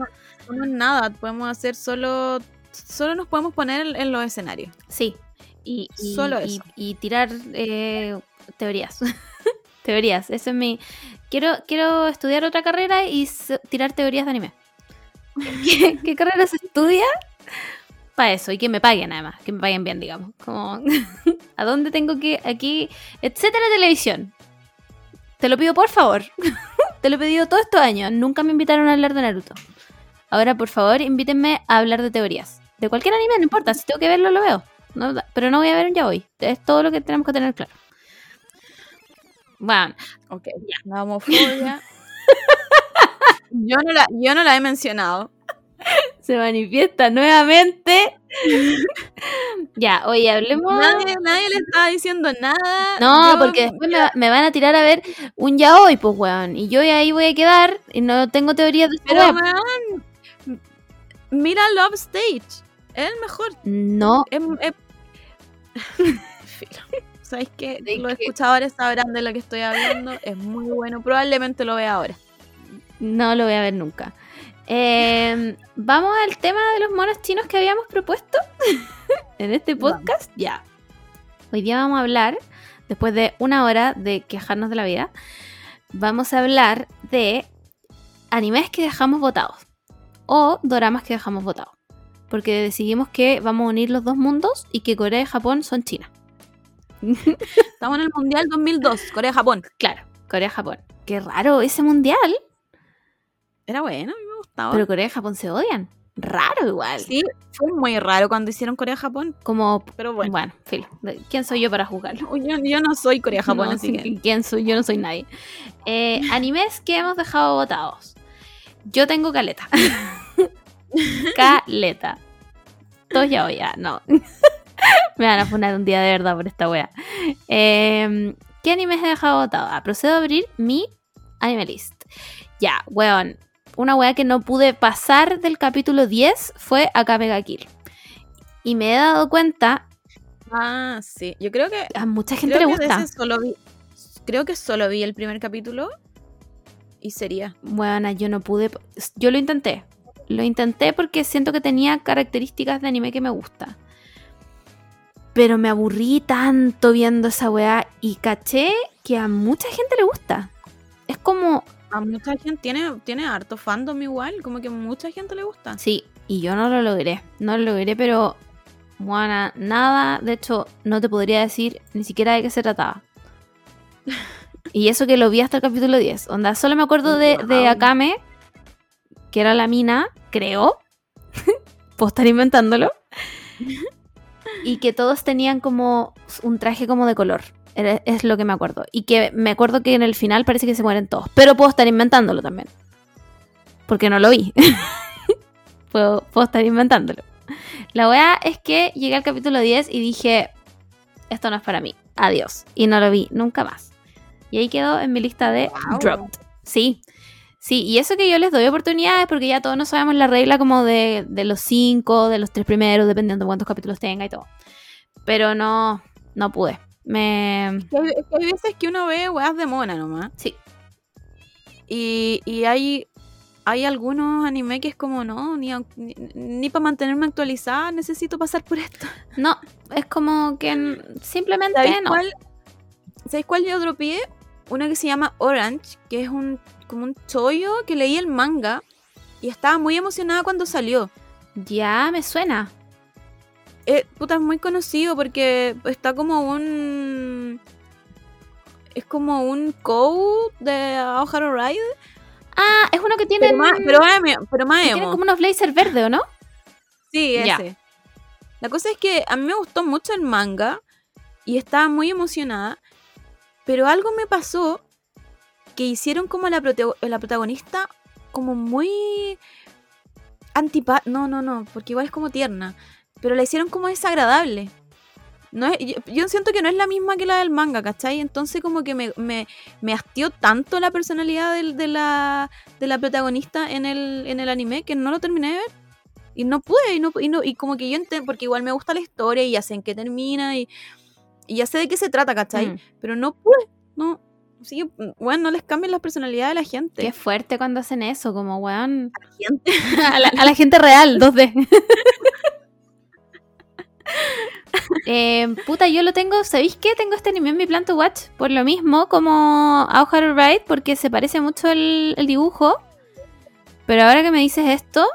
Somos nada, podemos hacer solo, solo nos podemos poner en, los escenarios. Sí. Y, y- Solo eso. y tirar eh, teorías. teorías. Eso es mi. Quiero, quiero estudiar otra carrera y tirar teorías de anime. ¿Qué, qué carrera se estudia? Para eso, y que me paguen además, que me paguen bien, digamos. Como, ¿a dónde tengo que aquí? Etcétera televisión. Te lo pido por favor. Te lo he pedido todos estos años. Nunca me invitaron a hablar de Naruto. Ahora, por favor, invítenme a hablar de teorías. De cualquier anime, no importa. Si tengo que verlo, lo veo. No, pero no voy a ver un ya hoy. Es todo lo que tenemos que tener claro. Bueno, Ok, la homofobia. yo, no la, yo no la he mencionado. se manifiesta nuevamente. ya, oye, hablemos. Nadie, nadie le estaba diciendo nada. No, Yo- porque después me, van a tirar a ver un ya hoy, pues, weón. Y yo ahí voy a quedar y no tengo teoría de Pero, weón, mira Love Stage. Es el mejor. No, Es, es-. ¿Sabes qué? ¿De Los qué? escuchadores sabrán de lo que estoy hablando. Es muy bueno. Probablemente lo vea ahora. no lo voy a ver nunca. Eh, Vamos al tema de los monos chinos que habíamos propuesto en este Vamos. podcast. Ya. Hoy día vamos a hablar, después de una hora de quejarnos de la vida, vamos a hablar de animes que dejamos votados o doramas que dejamos votados. Porque decidimos que vamos a unir los dos mundos y que Corea y Japón son China. Estamos en el Mundial 2002, Corea-Japón. Claro, Corea-Japón. Qué raro ese mundial, Era bueno, pero Corea y Japón se odian. Raro igual. sí, fue muy raro cuando hicieron Corea-Japón. Como, Pero bueno, bueno, filo. ¿Quién soy yo para juzgarlo? yo, yo no soy Corea-Japón, No, así sí, que. ¿Quién soy? Yo no soy nadie. Eh, animes que hemos dejado votados. Yo tengo caleta. caleta. Todos ya no. Me van a poner un día de verdad por esta wea. Eh, ¿Qué animes he dejado votado? Ah, procedo a abrir mi anime list. Ya, weón. Una wea que no pude pasar del capítulo 10 fue Akame Kill. Y me he dado cuenta, Ah, sí. Yo creo que. a mucha gente le gusta. solo vi. Creo que solo vi el primer capítulo. Y sería. Bueno, yo no pude. Yo lo intenté. Lo intenté porque siento que tenía características de anime que me gusta. Pero me aburrí tanto viendo esa weá y caché que a mucha gente le gusta. Es como, A mucha gente tiene, tiene harto fandom igual. Como que a mucha gente le gusta. sí, Y yo no lo logré. No lo logré, pero. Bueno, nada. De hecho, no te podría decir ni siquiera de qué se trataba. Y eso que lo vi hasta el capítulo 10. Onda, solo me acuerdo de, de. Akame, que era la mina, creo. Puedo estar inventándolo. Y que todos tenían como un traje como de color. Es lo que me acuerdo. Y que me acuerdo que en el final parece que se mueren todos. Pero puedo estar inventándolo también. Porque no lo vi. puedo, puedo estar inventándolo. La weá es que llegué al capítulo 10 y dije, esto no es para mí. Adiós. Y no lo vi nunca más. Y ahí quedó en mi lista de Wow. dropped. Sí. Sí, y eso que yo les doy oportunidades porque ya todos no sabemos la regla como de, de los cinco, de los tres primeros, dependiendo de cuántos capítulos tenga y todo. Pero no, no pude. Me... Hay, veces que uno ve weas de mona nomás. Sí, Y, y hay, hay algunos anime que es como, no, ni, ni, para mantenerme actualizada necesito pasar por esto. no, es como que simplemente ¿Sabéis no. cuál, ¿Sabéis cuál yo dropié? Una que se llama Orange, que es un como un chollo que leí el manga y estaba muy emocionada cuando salió. Ya me suena. Eh, puta, es muy conocido porque está como un... Es como un code de Aoharu Ride. Ah, es uno que tiene, Pero más, pero pero más tiene como unos blazers verdes, ¿o no? Sí, ese. La cosa es que a mí me gustó mucho el manga y estaba muy emocionada, pero algo me pasó que hicieron como la, la protagonista como muy antipa... No, no, no, porque igual es como tierna, pero la hicieron como desagradable. No es, yo, yo siento que no es la misma que la del manga, ¿cachai? Entonces como que me, me, me hastió tanto la personalidad del- de, la, de la protagonista en el, en el anime que no lo terminé de ver. Y no pude, y, no, y, no- y como que yo entiendo, porque igual me gusta la historia y ya sé en qué termina y, y ya sé de qué se trata, ¿cachai? Mm. Pero no pude, no. Sí, bueno, no les cambien la personalidad de la gente. Qué fuerte cuando hacen eso, como weón. gente? a, la, a la gente real, 2D. Eh, puta, yo lo tengo, ¿sabéis qué? Tengo este anime en mi plan to watch por lo mismo como Aoharu Ride, porque se parece mucho el, el dibujo. Pero ahora que me dices esto,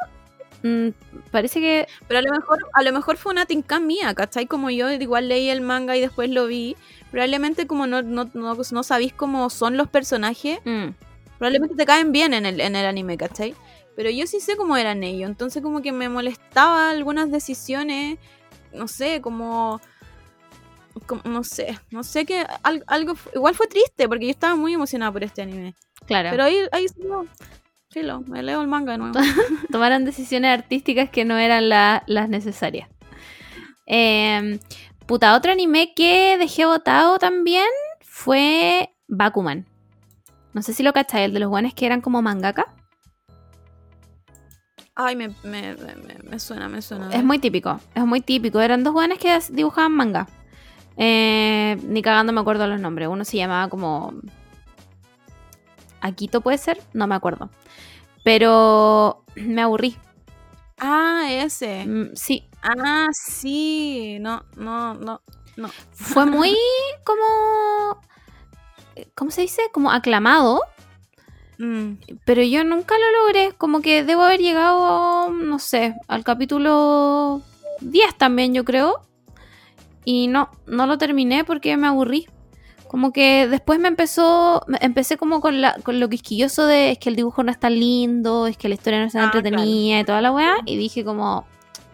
mm, parece que Pero a lo mejor, a lo mejor fue una tinca mía, ¿cachai? Como yo igual leí el manga y después lo vi. Probablemente como no, no, no, no sabéis cómo son los personajes, mm, probablemente te caen bien en el, en el anime, ¿cachai? Pero yo sí sé cómo eran ellos, entonces como que me molestaba algunas decisiones, no sé, como... como- no sé, no sé que al- algo... Igual fue triste porque yo estaba muy emocionada por este anime. claro, Pero ahí, ahí sí, no, filo, me leo el manga de nuevo. tomaron decisiones artísticas que no eran la- las necesarias. Eh, puta, otro anime que dejé botado también fue Bakuman. No sé si lo cacháis, el de los guanes que eran como mangaka. Ay, me, me, me, me- suena, me suena. Es muy típico, es muy típico. Eran dos guanes que dibujaban manga. Eh, ni cagando me acuerdo los nombres. Uno se llamaba como. Akito puede ser, no me acuerdo. Pero me aburrí. Ah, ese. Mm, sí, Ah, sí. No, no, no. No. fue muy como. ¿Cómo se dice? Como aclamado. Mm. Pero yo nunca lo logré. Como que debo haber llegado, no sé, al capítulo 10 también, yo creo. Y no, no lo terminé porque me aburrí. Como que después me empezó, empecé como con, la, con lo quisquilloso de es que el dibujo no es tan lindo, es que la historia no es tan Ah, entretenida y toda la weá. Y dije como,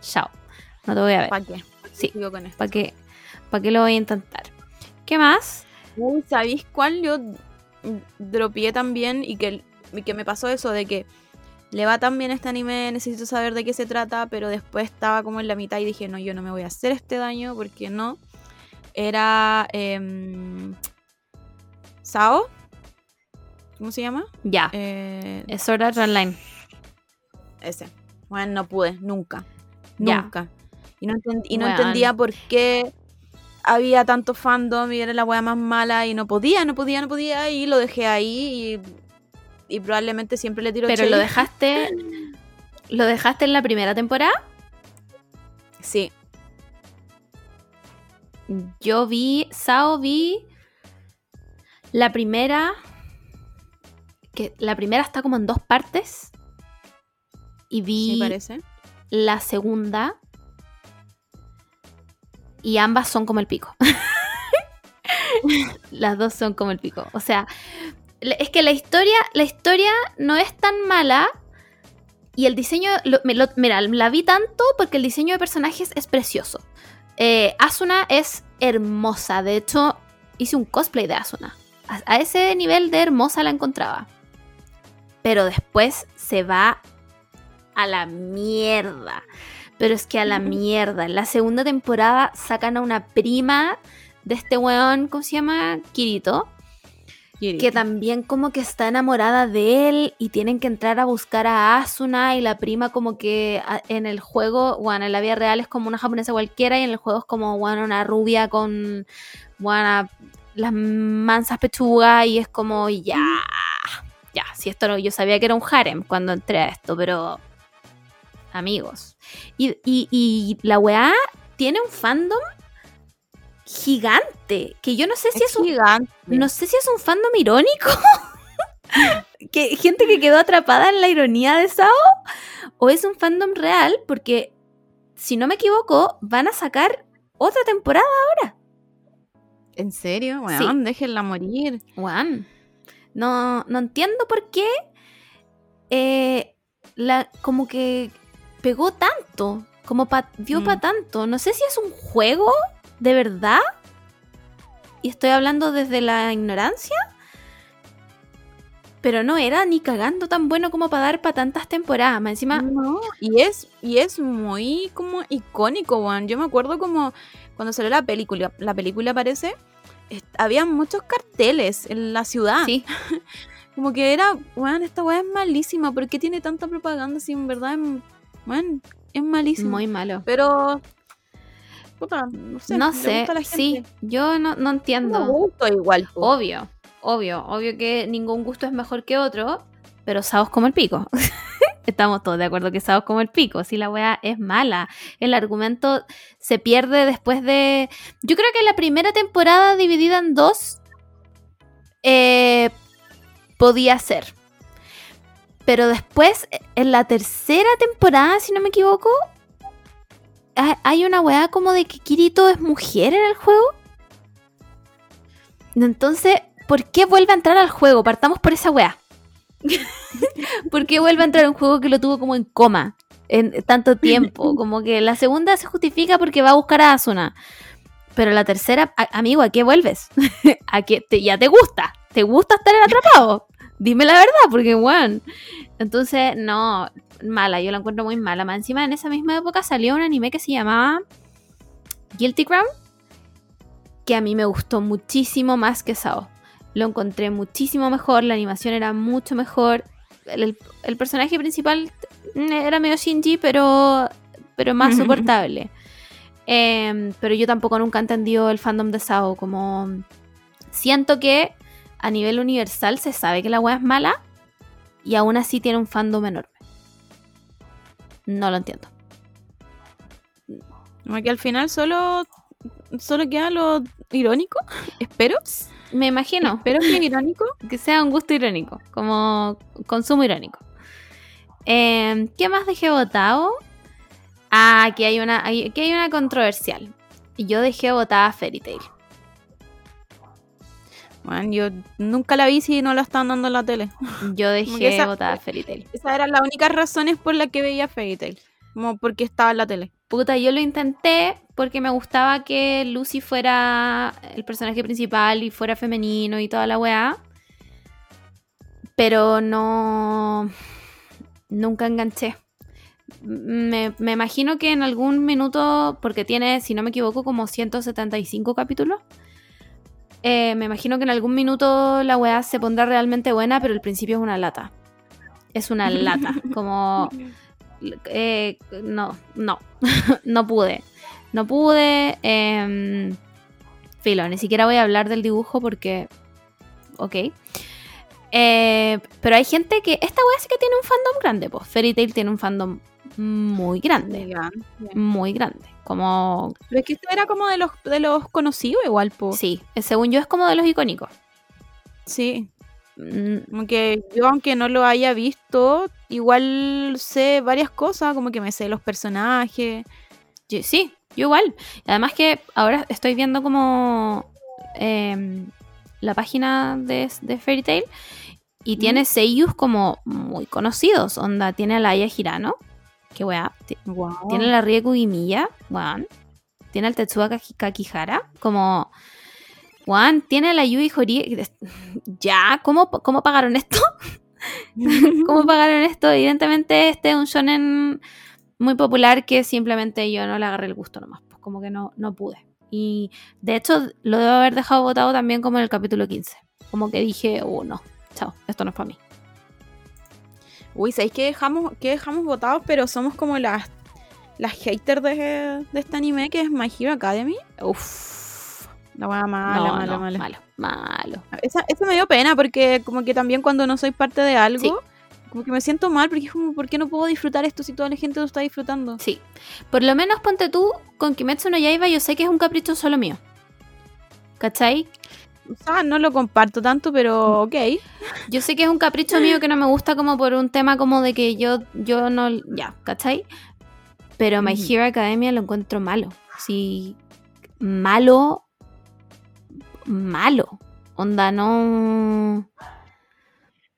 chao, no te voy a ver. ¿Para qué? Sí. ¿Para qué, ¿Para qué lo voy a intentar? ¿Qué más? Uy, ¿sabéis cuál yo dropié también y que, y que me pasó eso de que le va tan bien este anime, necesito saber de qué se trata, pero después estaba como en la mitad y dije, no, yo no me voy a hacer este daño porque no. Era em, Sao. ¿Cómo se llama? Ya, Eh, es Sword Art Online. ese. Bueno, no pude, nunca. Ya. Nunca. Y no, y entendía por qué había tanto fandom y era la wea más mala y no podía, no podía, no podía y lo dejé ahí y, y probablemente siempre le tiro Pero lo dejaste, lo dejaste en la primera temporada. Sí. Yo vi, Sao vi la primera, que la primera está como en dos partes. Y vi, Sí, parece. la segunda. Y ambas son como el pico. Las dos son como el pico. O sea, es que la historia, la historia no es tan mala. Y el diseño, mira, la vi tanto porque el diseño de personajes es precioso. Eh, Asuna es hermosa. De hecho, hice un cosplay de Asuna. A ese nivel de hermosa la encontraba. Pero después se va a la mierda. Pero es que a la mierda. En la segunda temporada sacan a una prima de este weón, ¿cómo se llama? Kirito. Que también como que está enamorada de él y tienen que entrar a buscar a Asuna y la prima como que a- en el juego, bueno, en la vida real es como una japonesa cualquiera y en el juego es como, bueno, una rubia con, bueno, las mansas pechugas y es como, ya, ya, si esto no, yo sabía que era un harem cuando entré a esto, pero amigos. Y, y, y la weá tiene un fandom gigante, que yo no sé si es un gigante. no sé si es un fandom irónico. que gente que quedó atrapada en la ironía de Sao. O es un fandom real. Porque, si no me equivoco, van a sacar otra temporada. ¿En serio? Bueno, déjenla morir. Juan. No, no entiendo por qué. eh, la, como que pegó tanto. Como pa- dio Mm. para tanto. No sé si es un juego de verdad. Y estoy hablando desde la ignorancia. Pero no era ni cagando tan bueno como para dar para tantas temporadas. Más encima, No, y es, y es muy como icónico, weón. Yo me acuerdo como cuando salió la película, la película parece, est- había muchos carteles en la ciudad. sí, Como que era, weón, esta weá es malísima. ¿Por qué tiene tanta propaganda si en verdad weón, es malísima? muy malo. Pero, puta, no sé. no sí, yo no, no entiendo. gusta igual. po. Obvio, obvio, obvio que ningún gusto es mejor que otro, pero Saos como el pico. Estamos todos de acuerdo que Saos como el pico. Si la wea es mala, el argumento se pierde después de. Yo creo que la primera temporada dividida en dos eh, podía ser. Pero después, en la tercera temporada, si no me equivoco, ha- hay una weá como de que Kirito es mujer en el juego. Entonces, ¿por qué vuelve a entrar al juego? Partamos por esa weá. ¿Por qué vuelve a entrar a un juego que lo tuvo como en coma en tanto tiempo? Como que la segunda se justifica porque va a buscar a Asuna. Pero la tercera, a- amigo, ¿a qué vuelves? ¿A qué te, ya te gusta? ¿Te gusta estar atrapado? Dime la verdad, porque weón. Entonces, no, mala, yo la encuentro muy mala. Más encima, en esa misma época salió un anime que se llamaba Guilty Crown, que a mí me gustó muchísimo más que Sao. Lo encontré muchísimo mejor, la animación era mucho mejor. El, el- el personaje principal mm, era medio Shinji, pero, pero más soportable. Em, pero yo tampoco nunca he entendido el fandom de Sao. Como siento que a nivel universal se sabe que la wea es mala y aún así tiene un fandom enorme. No lo entiendo. Que al final solo, solo queda lo irónico. Espero. Me imagino Espero que irónico. que sea un gusto irónico, como consumo irónico. Em, ¿Qué más dejé votado? Ah, aquí hay una, aquí hay una controversial. Y yo dejé votada a Fairy Tail. Man, yo nunca la vi si no la estaban dando en la tele. Yo dejé esa- votada a Fairy Tail. Esas eran las únicas razones por las que veía Fairy Tail. Como porque estaba en la tele. Puta, yo lo intenté porque me gustaba que Lucy fuera el personaje principal y fuera femenino y toda la weá. Pero no. Nunca enganché. Me, me imagino que en algún minuto, porque tiene, si no me equivoco, como 175 capítulos. Eh, me imagino que en algún minuto la weá se pondrá realmente buena, pero el principio es una lata. Es una lata. Como eh, no, no, no pude. No pude. em, filo, ni siquiera voy a hablar del dibujo porque. Ok. Eh, pero hay gente que. Esta wea sí que tiene un fandom grande, pues. Fairy Tail tiene un fandom muy grande. Muy grande. Como. Pero es que este era como de los, de los conocidos igual, po. Sí, según yo es como de los icónicos. Sí. Mm, Como que yo, aunque no lo haya visto, igual sé varias cosas, como que me sé los personajes. Yo- sí, yo igual. Además que ahora estoy viendo como em, la página de, de Fairy Tail y tiene seiyus como muy conocidos. Onda, tiene a la Aya Que weá, Wow. tiene la Rie Kugimiya, weón. Tiene al Tetsuya Kaki- Kakihara, como... Weón, tiene a la Yui Horie. Ya, ¿cómo, ¿cómo pagaron esto? ¿Cómo pagaron esto? Evidentemente este es un shonen muy popular que simplemente yo no le agarré el gusto nomás. Pues como que no, no pude. Y de hecho lo debo haber dejado votado también como en el capítulo 15. Como que dije, oh no, chao, esto no es para mí. Uy, ¿sabéis que dejamos, que dejamos votados? Pero somos como las, las haters de, de este anime que es My Hero Academy. Uf, La wea mala, no, mala, no, mala. malo, malo. Esa, esa me dio pena porque como que también cuando no soy parte de algo, Sí. como que me siento mal porque es como, ¿por qué no puedo disfrutar esto si toda la gente lo está disfrutando? Sí, por lo menos ponte tú con Kimetsu no Yaiba, yo sé que es un capricho solo mío. ¿Cachai? Sea, no lo comparto tanto, pero ok. Yo sé que es un capricho mío que no me gusta como por un tema como de que yo, yo no... Ya, ¿cachai? Pero My. Hero Academia lo encuentro malo. Sí, malo, malo. Onda, no...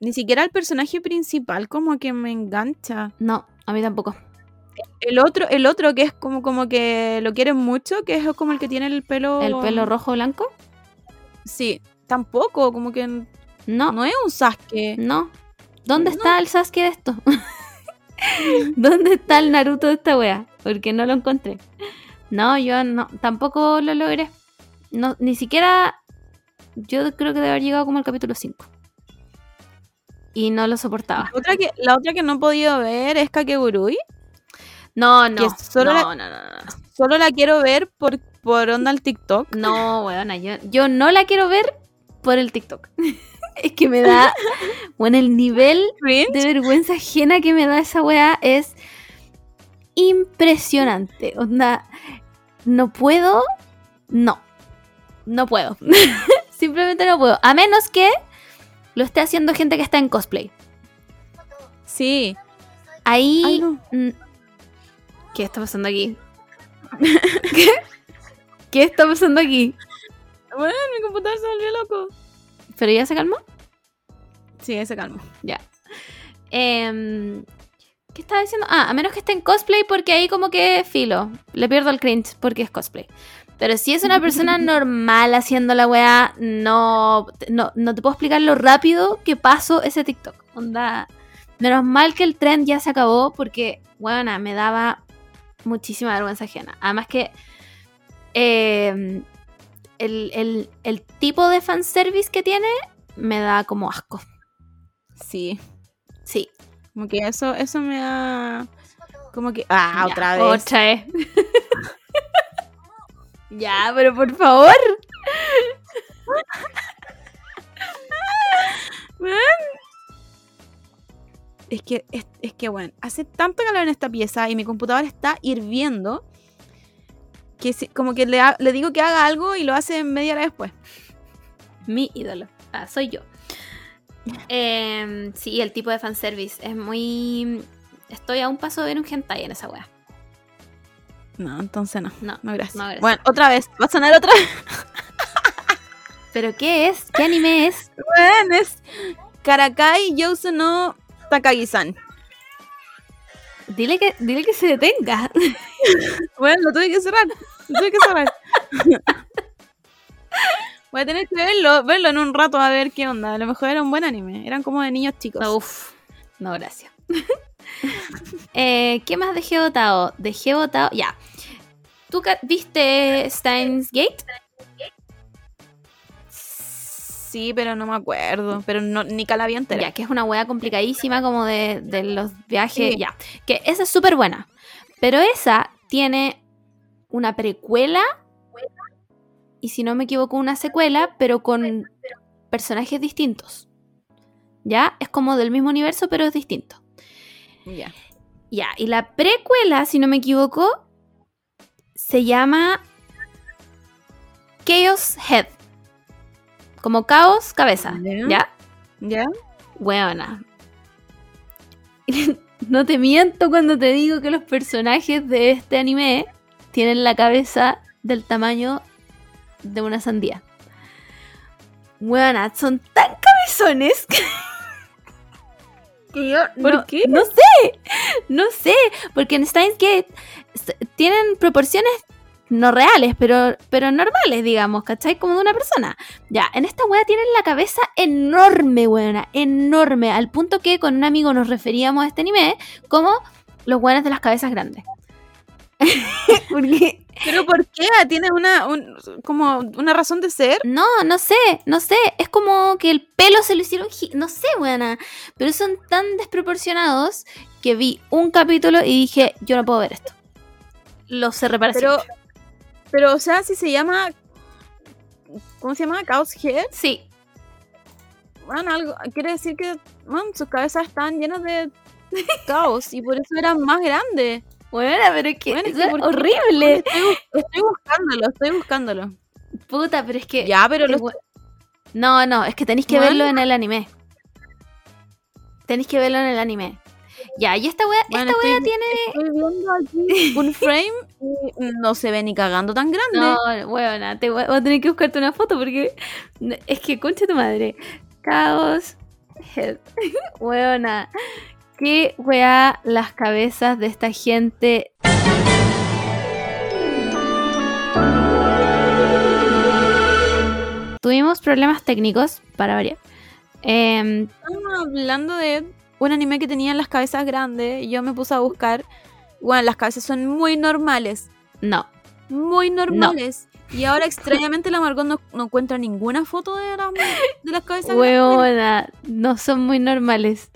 Ni siquiera el personaje principal como que me engancha. No, a mí tampoco. El otro, el otro que es como, como que lo quieren mucho, que es como el que tiene el pelo... ¿El pelo rojo blanco? Sí, tampoco, como que No, no. es un Sasuke. ¿Dónde No. está el Sasuke de esto? ¿Dónde está el Naruto de esta wea? Porque no lo encontré. No, yo no, tampoco lo logré. No, ni siquiera. Yo creo que debe haber llegado como al capítulo 5. Y no lo soportaba. La otra que, la otra que no he podido ver es Kakegurui. No, no. Solo no, la- no, no, no. Solo la quiero ver por, por onda al TikTok. No, weona, yo, yo no la quiero ver por el TikTok. es que me da. Bueno, el nivel Cringe. de vergüenza ajena que me da esa weá es impresionante. Onda, no puedo. No. No puedo. Simplemente no puedo. A menos que lo esté haciendo gente que está en cosplay. Sí. Ahí. Ay, no. mm, ¿Qué está pasando aquí? ¿Qué? ¿Qué está pasando aquí? Bueno, mi computador se volvió loco. ¿Pero ya se calmó? Sí, ese calmo. Ya. Em, ¿Qué estaba diciendo? Ah, a menos que esté en cosplay porque ahí como que filo. Le pierdo el cringe porque es cosplay. Pero si es una persona normal haciendo la weá, no, no, no te puedo explicar lo rápido que pasó ese TikTok. Onda. Menos mal que el trend ya se acabó porque, weona, me daba muchísima vergüenza ajena. Además que em, el, el, el tipo de fanservice que tiene me da como asco. Sí. Sí. Como que eso, eso me da. Como que. Ah, Ya, otra vez. Otra vez. ya, pero por favor. Es que, es, es que, bueno, hace tanto calor en esta pieza y mi computador está hirviendo. Que si- como que le, ha- le digo que haga algo y lo hace media hora después. Mi ídolo. Ah, soy yo. Em, sí, el tipo de fanservice es muy. Estoy a un paso de ver un hentai en esa wea. No, entonces no. No, No, gracias. no, gracias. Bueno, otra vez. ¿Va a sonar otra vez? ¿Pero qué es? ¿Qué anime es? Bueno, es Karakai Yousu no Takagi-san. Dile que, dile que se detenga. Bueno, lo tuve que cerrar. Lo tuve que cerrar. Voy a tener que verlo, verlo en un rato a ver qué onda. A lo mejor era un buen anime. Eran como de niños chicos. Uf, no, gracias. Eh, ¿Qué más dejé votado? Dejé votado. Ya. ¿Tú ca- viste Steins Gate? Sí, pero no me acuerdo. Pero no, ni calabía entera. Ya, que es una wea complicadísima como de, de los viajes. Sí. Ya, que esa es súper buena. Pero esa tiene una precuela y si no me equivoco una secuela, pero con personajes distintos. ¿Ya? Es como del mismo universo, pero es distinto. Ya. Ya, y la precuela, si no me equivoco, se llama Chaos Head. Como caos, cabeza. Ya. ¿Ya? Buena. no te miento cuando te digo que los personajes de este anime tienen la cabeza del tamaño de una sandía. Weona, son tan cabezones que yo ¿Por no, qué? No sé, no sé, porque en Steins Gate tienen proporciones no reales, pero, pero normales, digamos, ¿cachai? Como de una persona. Ya, en esta wea tienen la cabeza enorme, weona, enorme, al punto que con un amigo nos referíamos a este anime como los weones de las cabezas grandes. porque ¿Pero por qué? ¿Tienes una, un- como una razón de ser? No, no sé, no sé. Es como que el pelo se lo hicieron. No sé, buena. Pero son tan desproporcionados que vi un capítulo y dije, yo no puedo ver esto. Lo cerré para Pero, siempre. Pero, o sea, si se llama... ¿Cómo se llama? Chaos Head. Sí, Bueno, algo, quiere decir que man, sus cabezas están llenas de caos y por eso eran más grandes. bueno, pero es que Bueno, es horrible. Estoy, bu- estoy buscándolo, estoy buscándolo. Puta, pero es que. Ya, pero No, no, es que tenéis que Bueno. verlo en el anime. Tenéis que verlo en el anime. Ya, y esta wea, Bueno, esta wea estoy- tiene. estoy viendo aquí un frame y no se ve ni cagando tan grande. No, weona, te voy a tener que buscarte una foto porque es que concha tu madre. Caos Head. Weona. Qué wea las cabezas de esta gente. Tuvimos problemas técnicos, para variar. Em, Estamos hablando de un anime que tenía las cabezas grandes y yo me puse a buscar. Bueno, las cabezas son muy normales. no, Muy normales. Y ahora extrañamente la Margot no, no encuentra ninguna foto de, las- de las cabezas grandes. No son muy normales.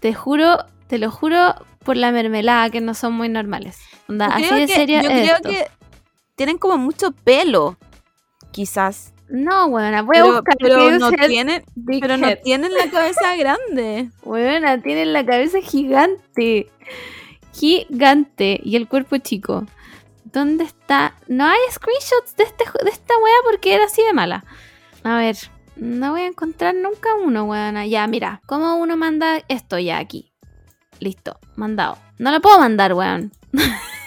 Te juro, te lo juro por la mermelada que no son muy normales. Onda, así de que- Yo es creo esto. que tienen como mucho pelo. Quizás. No, weona, voy a Pero, buscar pero no tienen, pero no tienen la cabeza grande. Weona, tienen la cabeza gigante. Gigante. Y el cuerpo chico. ¿Dónde está? No hay screenshots de, este, de esta wea porque era así de mala. A ver, no voy a encontrar nunca uno, weona. Ya, mira, ¿cómo uno manda esto ya aquí? Listo, mandado. No lo puedo mandar, weón.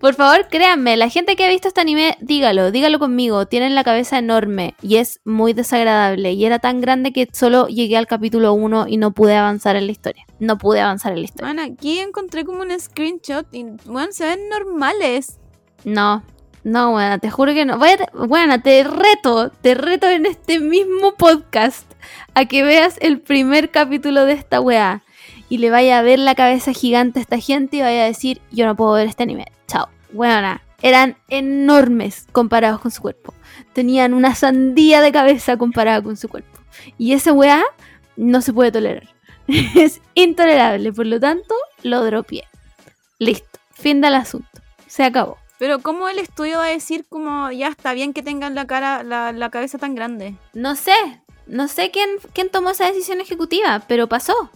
Por favor, créanme, la gente que ha visto este anime, dígalo, dígalo conmigo. Tienen la cabeza enorme y es muy desagradable. Y era tan grande que solo llegué al capítulo 1 y no pude avanzar en la historia. No pude avanzar en la historia. Bueno, aquí encontré como un screenshot y bueno, se ven normales. No, no, buena, te juro que no. Buena, te reto, te reto en este mismo podcast a que veas el primer capítulo de esta weá y le vaya a ver la cabeza gigante a esta gente y vaya a decir, yo no puedo ver este anime. Chao. Buena, eran enormes comparados con su cuerpo. Tenían una sandía de cabeza comparada con su cuerpo. Y esa weá no se puede tolerar. es intolerable, por lo tanto, lo dropié. Listo, fin del asunto. Se acabó. Pero ¿cómo el estudio va a decir como ya está bien que tengan la cara, la, la cabeza tan grande? No sé, no sé quién, quién tomó esa decisión ejecutiva, pero pasó.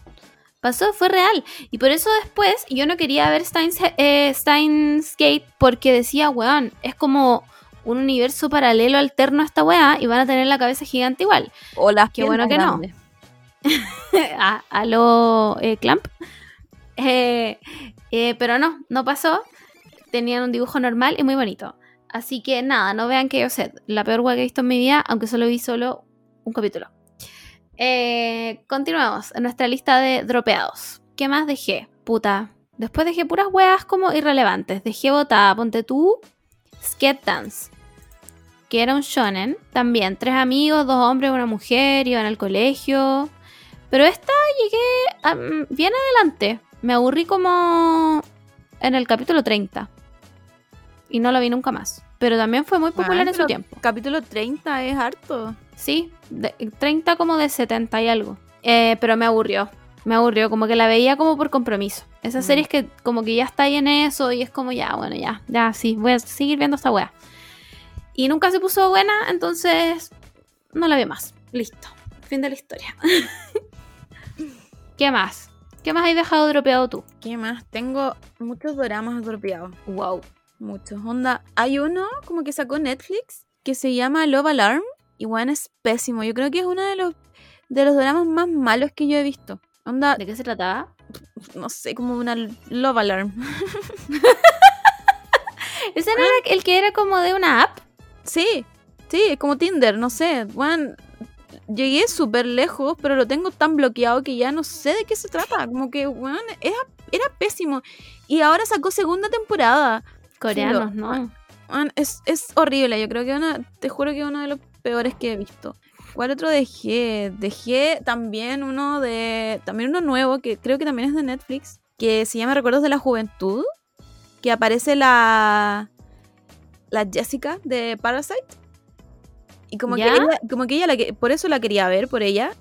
Pasó, fue real. Y por eso después yo no quería ver Steins, eh, Steins Gate porque decía, weón, es como un universo paralelo alterno a esta weá y van a tener la cabeza gigante igual. O las Qué bueno que no. a, a lo eh, Clamp. Eh, pero no, no pasó. Tenían un dibujo normal y muy bonito. Así que nada, no vean que yo sé, la peor weá que he visto en mi vida, aunque solo vi solo un capítulo. Eh, continuamos en nuestra lista de dropeados. ¿Qué más dejé? Puta. Después dejé puras weas como irrelevantes. Dejé botada, ponte tú, Skate Dance. Que era un shonen. También, tres amigos, dos hombres, una mujer, iban al colegio. Pero esta llegué bien adelante. Me aburrí como en el capítulo 30. Y no lo vi nunca más. Pero también fue muy popular Ah, en su tiempo. Capítulo 30 es harto. Sí, de- 30 como de 70 y algo. Eh, pero me aburrió. Me aburrió, como que la veía como por compromiso. Esas Mm. series que como que ya está ahí en eso y es como ya, bueno, ya, ya, sí, voy a seguir viendo esta wea. Y nunca se puso buena, entonces no la vi más. Listo. Fin de la historia. ¿Qué más? ¿Qué más has dejado dropeado tú? ¿Qué más? Tengo muchos dramas dropeados. Wow. Muchos. Onda, hay uno como que sacó Netflix que se llama Love Alarm. Y bueno, es pésimo. Yo creo que es uno de los, de los dramas más malos que yo he visto. Onda, ¿De qué se trataba? no sé, como una love alarm. ¿Ese no era el que era como de una app? Sí, sí, es como Tinder, no sé. Bueno, llegué súper lejos, pero lo tengo tan bloqueado que ya no sé de qué se trata. Como que, bueno, era, era pésimo. Y ahora sacó segunda temporada. Coreanos, ¿no? Es, es horrible, yo creo que una, te juro que es uno de los peores que he visto. ¿Cuál otro dejé? Dejé también uno de. También uno nuevo que creo que también es de Netflix. Que se llama Recuerdos de la Juventud. Que aparece la. La Jessica de Parasite. Y como que ella, como que ella la que, por eso la quería ver, por ella.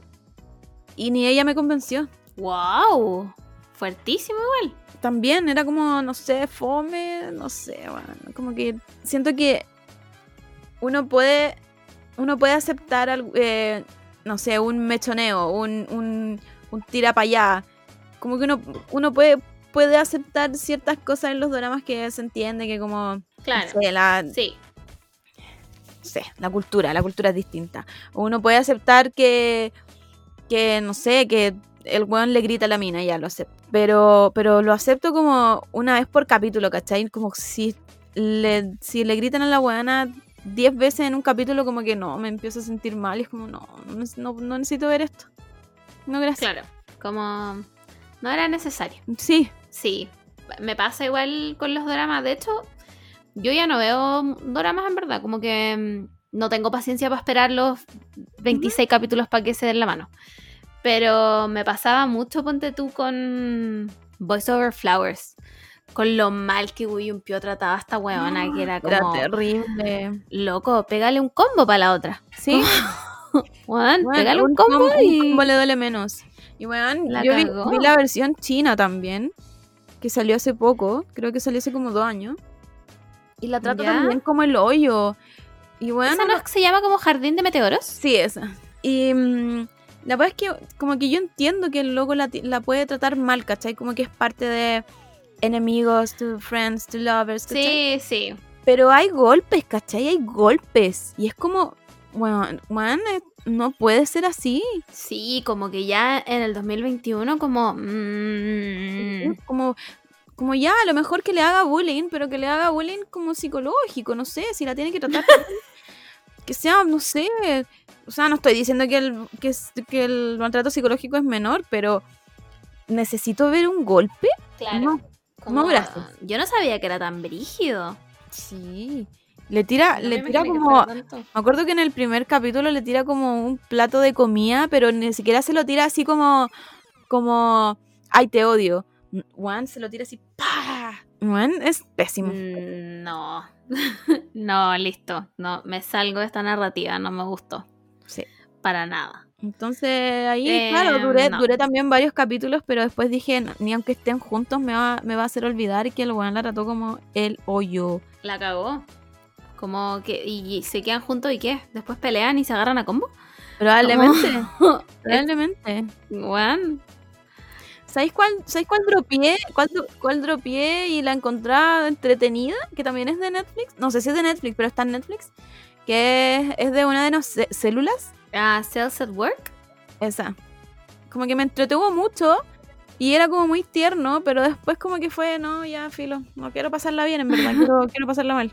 Y ni ella me convenció. ¡Wow! Fuertísimo igual. También era como, no sé, fome, no sé, bueno, como que siento que uno puede, uno puede aceptar, eh, no sé, un mechoneo, un, un, un tira para allá. Como que uno, uno puede, puede aceptar ciertas cosas en los dramas que se entiende que como, no Claro. sé, la, Sí. no sé, la cultura, la cultura es distinta. Uno puede aceptar que, que no sé, que el weón le grita a la mina, ya lo acepto. Pero, pero lo acepto como una vez por capítulo, ¿cachai? Como si le, si le gritan a la weona 10 veces en un capítulo, como que no, me empiezo a sentir mal y es como, no, no, no necesito ver esto. No, gracias. Claro. Como no era necesario. Sí, Sí. Me pasa igual con los dramas. De hecho, yo ya no veo dramas en verdad. Como que mm, no tengo paciencia para esperar los 26 capítulos para que se den la mano. Pero me pasaba mucho, ponte tú, con Voice Over Flowers. Con lo mal que Pyo trataba a esta huevona, que era era como, terrible. loco, pégale un combo para la otra. Sí, Juan, Bueno, pégale un un combo un y... combo le duele menos. Y bueno, La yo vi, la versión china también, que salió hace poco, creo que salió hace como dos años. Y la trata ¿Ya? también como el hoyo. Y bueno, ¿Esa no es que se llama como Jardín de Meteoros? sí, esa. Y mm, la verdad es que como que yo entiendo que el loco la, la puede tratar mal, ¿cachai? Como que es parte de enemigos, to friends, to lovers, ¿cachai? Sí, sí. Pero hay golpes, ¿cachai? Hay golpes. Y es como, bueno, bueno, eh, no puede ser así. Sí, como que ya en el 2021 como... mm, Como, como ya, a lo mejor que le haga bullying, pero que le haga bullying como psicológico, no sé, si la tiene que tratar. que sea, no sé. O sea, no estoy diciendo que el, que, es- que el maltrato psicológico es menor, pero necesito ver un golpe. claro. No, no, gracias. Yo no sabía que era tan brígido. Sí. Le tira, No le tira como. Me acuerdo que en el primer capítulo le tira como un plato de comida, pero ni siquiera se lo tira así como. como. Ay, te odio. Juan se lo tira así. ¡Pah! Juan es pésimo. Mm, No. no, listo. No, me salgo de esta narrativa, no me gustó. Sí. Para nada. Entonces ahí, Eh, claro, duré, no. duré también varios capítulos, pero después dije, "No, ni aunque estén juntos me va, me va a hacer olvidar que el weón la trató como el hoyo. La cagó. Como que. Y, y se quedan juntos y qué? Después pelean y se agarran a combo. Probablemente, probablemente. ¿Sabéis cuál, ¿sabéis cuál dropié? ¿Cuál, cuál dropié y la encontraba entretenida? Que también es de Netflix. No sé si es de Netflix, pero está en Netflix. Que es, de una de las cé- células. ah, Cells at Work. Esa. Como que me entretuvo mucho. Y era como muy tierno, pero después como que fue, no, ya, filo. No quiero pasarla bien, en verdad. Quiero, quiero pasarla mal.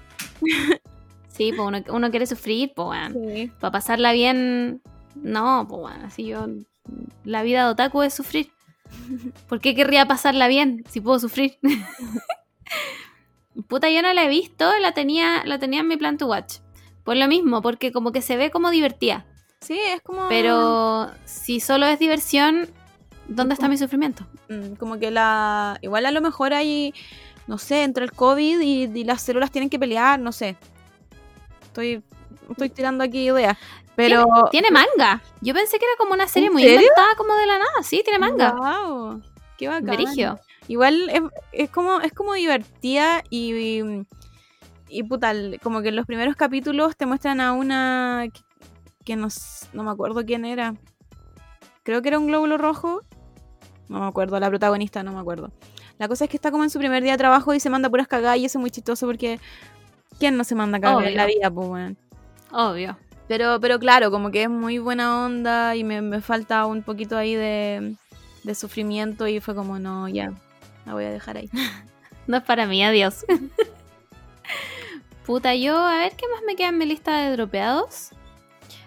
Sí, pues uno, uno quiere sufrir, pues bueno. Sí. Para pasarla bien, no, pues bueno, así yo. La vida de otaku es sufrir. ¿Por qué querría pasarla bien si puedo sufrir? Puta, yo no la he visto, la tenía, la tenía en mi plan to watch. Por lo mismo, porque como que se ve como divertida. Sí, es como... Pero si solo es diversión, ¿dónde está mi sufrimiento? mm, Como que la... Igual a lo mejor hay... No sé, entre el COVID y, y las células tienen que pelear, no sé. Estoy, estoy tirando aquí ideas. Pero... Tiene manga. Yo pensé que era como una serie ¿En muy serio? inventada, como de la nada. Sí, tiene manga. Wow, qué bacán. Igual es, es como es como divertida y, y, y puta, como que en los primeros capítulos te muestran a una que, que no, no me acuerdo quién era. Creo que era un glóbulo rojo. No me acuerdo, la protagonista, no me acuerdo. La cosa es que está como en su primer día de trabajo y se manda puras cagadas y eso es muy chistoso porque ¿quién no se manda cagadas en la vida, pues? Obvio. Pero, pero claro, como que es muy buena onda y me, me falta un poquito ahí de, de sufrimiento y fue como, no, ya, la voy a dejar ahí. No es para mí, adiós. Puta, yo, a ver qué más me queda en mi lista de dropeados.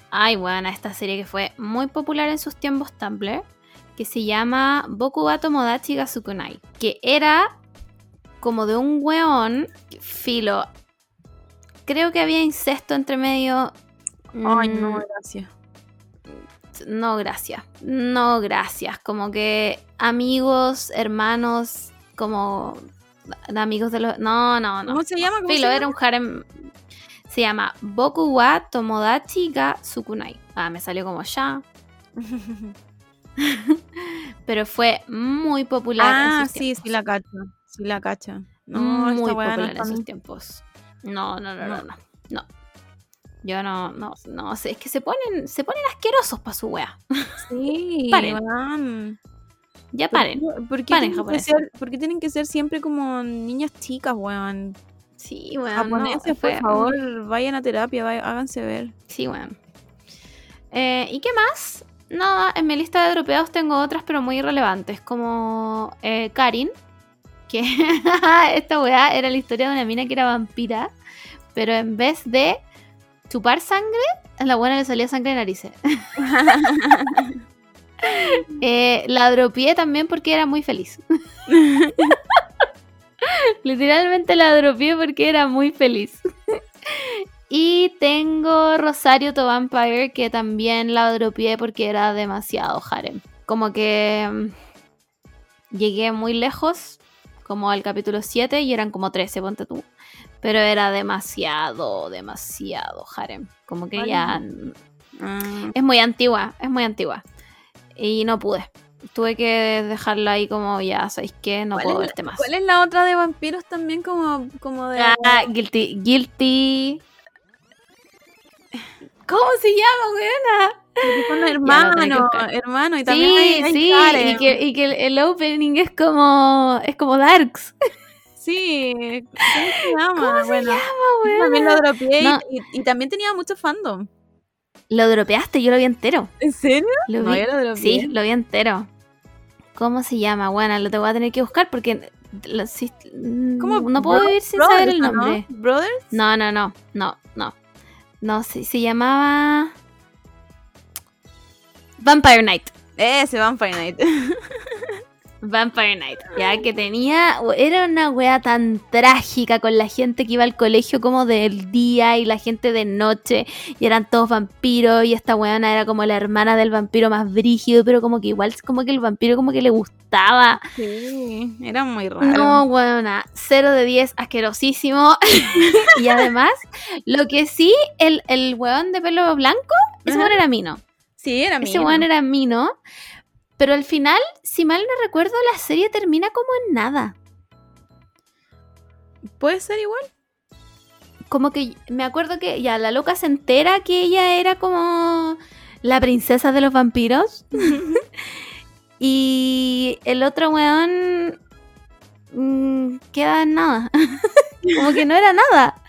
Ay, bueno, esta serie que fue muy popular en sus tiempos Tumblr, que se llama Boku wa Tomodachi ga Sukunai, que era como de un weón, filo. Creo que había incesto entre medio. Ay, no, Mm, gracias. no, gracias. No, gracias. Como que amigos, hermanos, como de amigos de los. No, no, no. ¿Cómo se llama? ¿Cómo Filo, se era un harem. Se llama Boku wa Tomodachi ga Sukunai. Ah, me salió como ya. Pero fue muy popular. en ah, sus sí, sí la cacho. Sí la cacho. No, muy no popular en mí. tiempos. No, no, no, no, No. no. no. Yo no, no, no sé, es que se ponen, se ponen asquerosos para su wea. Sí, Paren. Ya ¿Por paren. ¿Por qué, Paren, tienen que ser, por qué tienen que ser siempre como niñas chicas, weón? Sí, weón. Japoneses, no, por favor, vayan a terapia, vay- háganse ver. Sí, weón. Eh, ¿Y qué más? Nada, en mi lista de dropeados tengo otras, pero muy irrelevantes, como eh, Karin, que esta weá era la historia de una mina que era vampira, pero en vez de chupar sangre, a la buena le salía sangre de narices. Eh, la dropeé también porque era muy feliz. Literalmente la dropeé porque era muy feliz. y tengo Rosario to Vampire que también la dropeé porque era demasiado harem. Como que mm, llegué muy lejos, como al capítulo 7 y eran como 13, ponte tú. Pero era demasiado, demasiado harem. Como que Vale. ya Ah, es muy antigua, es muy antigua. Y no pude. Tuve que dejarla ahí como ya, ¿sabéis qué? No ¿Cuál puedo verte más. ¿Cuál es la otra de vampiros también como, como de... Ah, guilty, guilty. ¿Cómo se llama, weona? hermanos, buscar. hermanos, y también Sí, hay, hay sí, Karen. y que, y que el, el opening es como es como Darks. Sí, ¿cómo se llama? ¿Cómo se bueno, llama, yo weona? también lo dropeé No. y, y también tenía mucho fandom. Lo dropeaste, yo lo vi entero. ¿En serio? Lo No, vi- yo lo dropeé. sí, lo vi entero. ¿Cómo se llama? Bueno, lo te voy a tener que buscar porque lo- sí, ¿Cómo no puedo Bro- vivir sin Brothers, saber el ¿no? nombre. ¿Brothers? No, no, no, no, no. No, se, se llamaba Vampire Night. Ese Vampire Night. Vampire Night, ya que tenía, era una wea tan trágica con la gente que iba al colegio como del día y la gente de noche y eran todos vampiros y esta weona era como la hermana del vampiro más brígido, pero como que igual como que el vampiro como que le gustaba. Sí, era muy raro. No, weona, 0 de 10, asquerosísimo. y además, lo que sí, el, el weón de pelo blanco, ese weón era Mino. Sí, era Ese mío. weón era Mino. Pero al final, si mal no recuerdo, la serie termina como en nada. ¿Puede ser igual? Como que me acuerdo que ya la loca se entera que ella era como la princesa de los vampiros. y el otro weón mm, queda en nada. como que no era nada.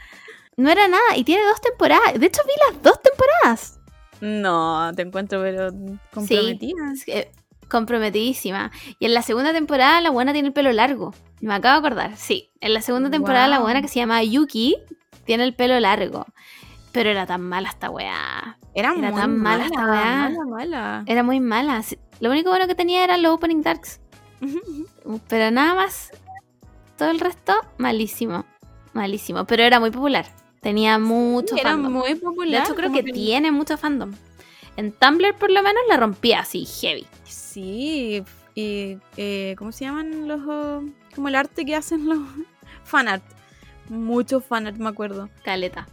No era nada. Y tiene dos temporadas. De hecho, vi las dos temporadas. No, te encuentro, pero comprometida. Que- comprometidísima. Y en la segunda temporada la buena tiene el pelo largo. Me acabo de acordar, sí. En la segunda temporada la buena que se llama Yuki tiene el pelo largo. Pero era tan mala esta weá. Era, Era muy tan mala esta weá. Mala, mala. Era muy mala. Sí, Lo único bueno que tenía eran los opening darks. Pero nada más. Todo el resto, malísimo. Malísimo. Pero era muy popular. Tenía mucho era fandom. muy De popular. hecho, creo como que tiene mucho fandom. En Tumblr, por lo menos, la rompía así, heavy. Sí, y eh, ¿cómo se llaman los oh, como el arte que hacen los fanart? Mucho fanart, me acuerdo. Caleta.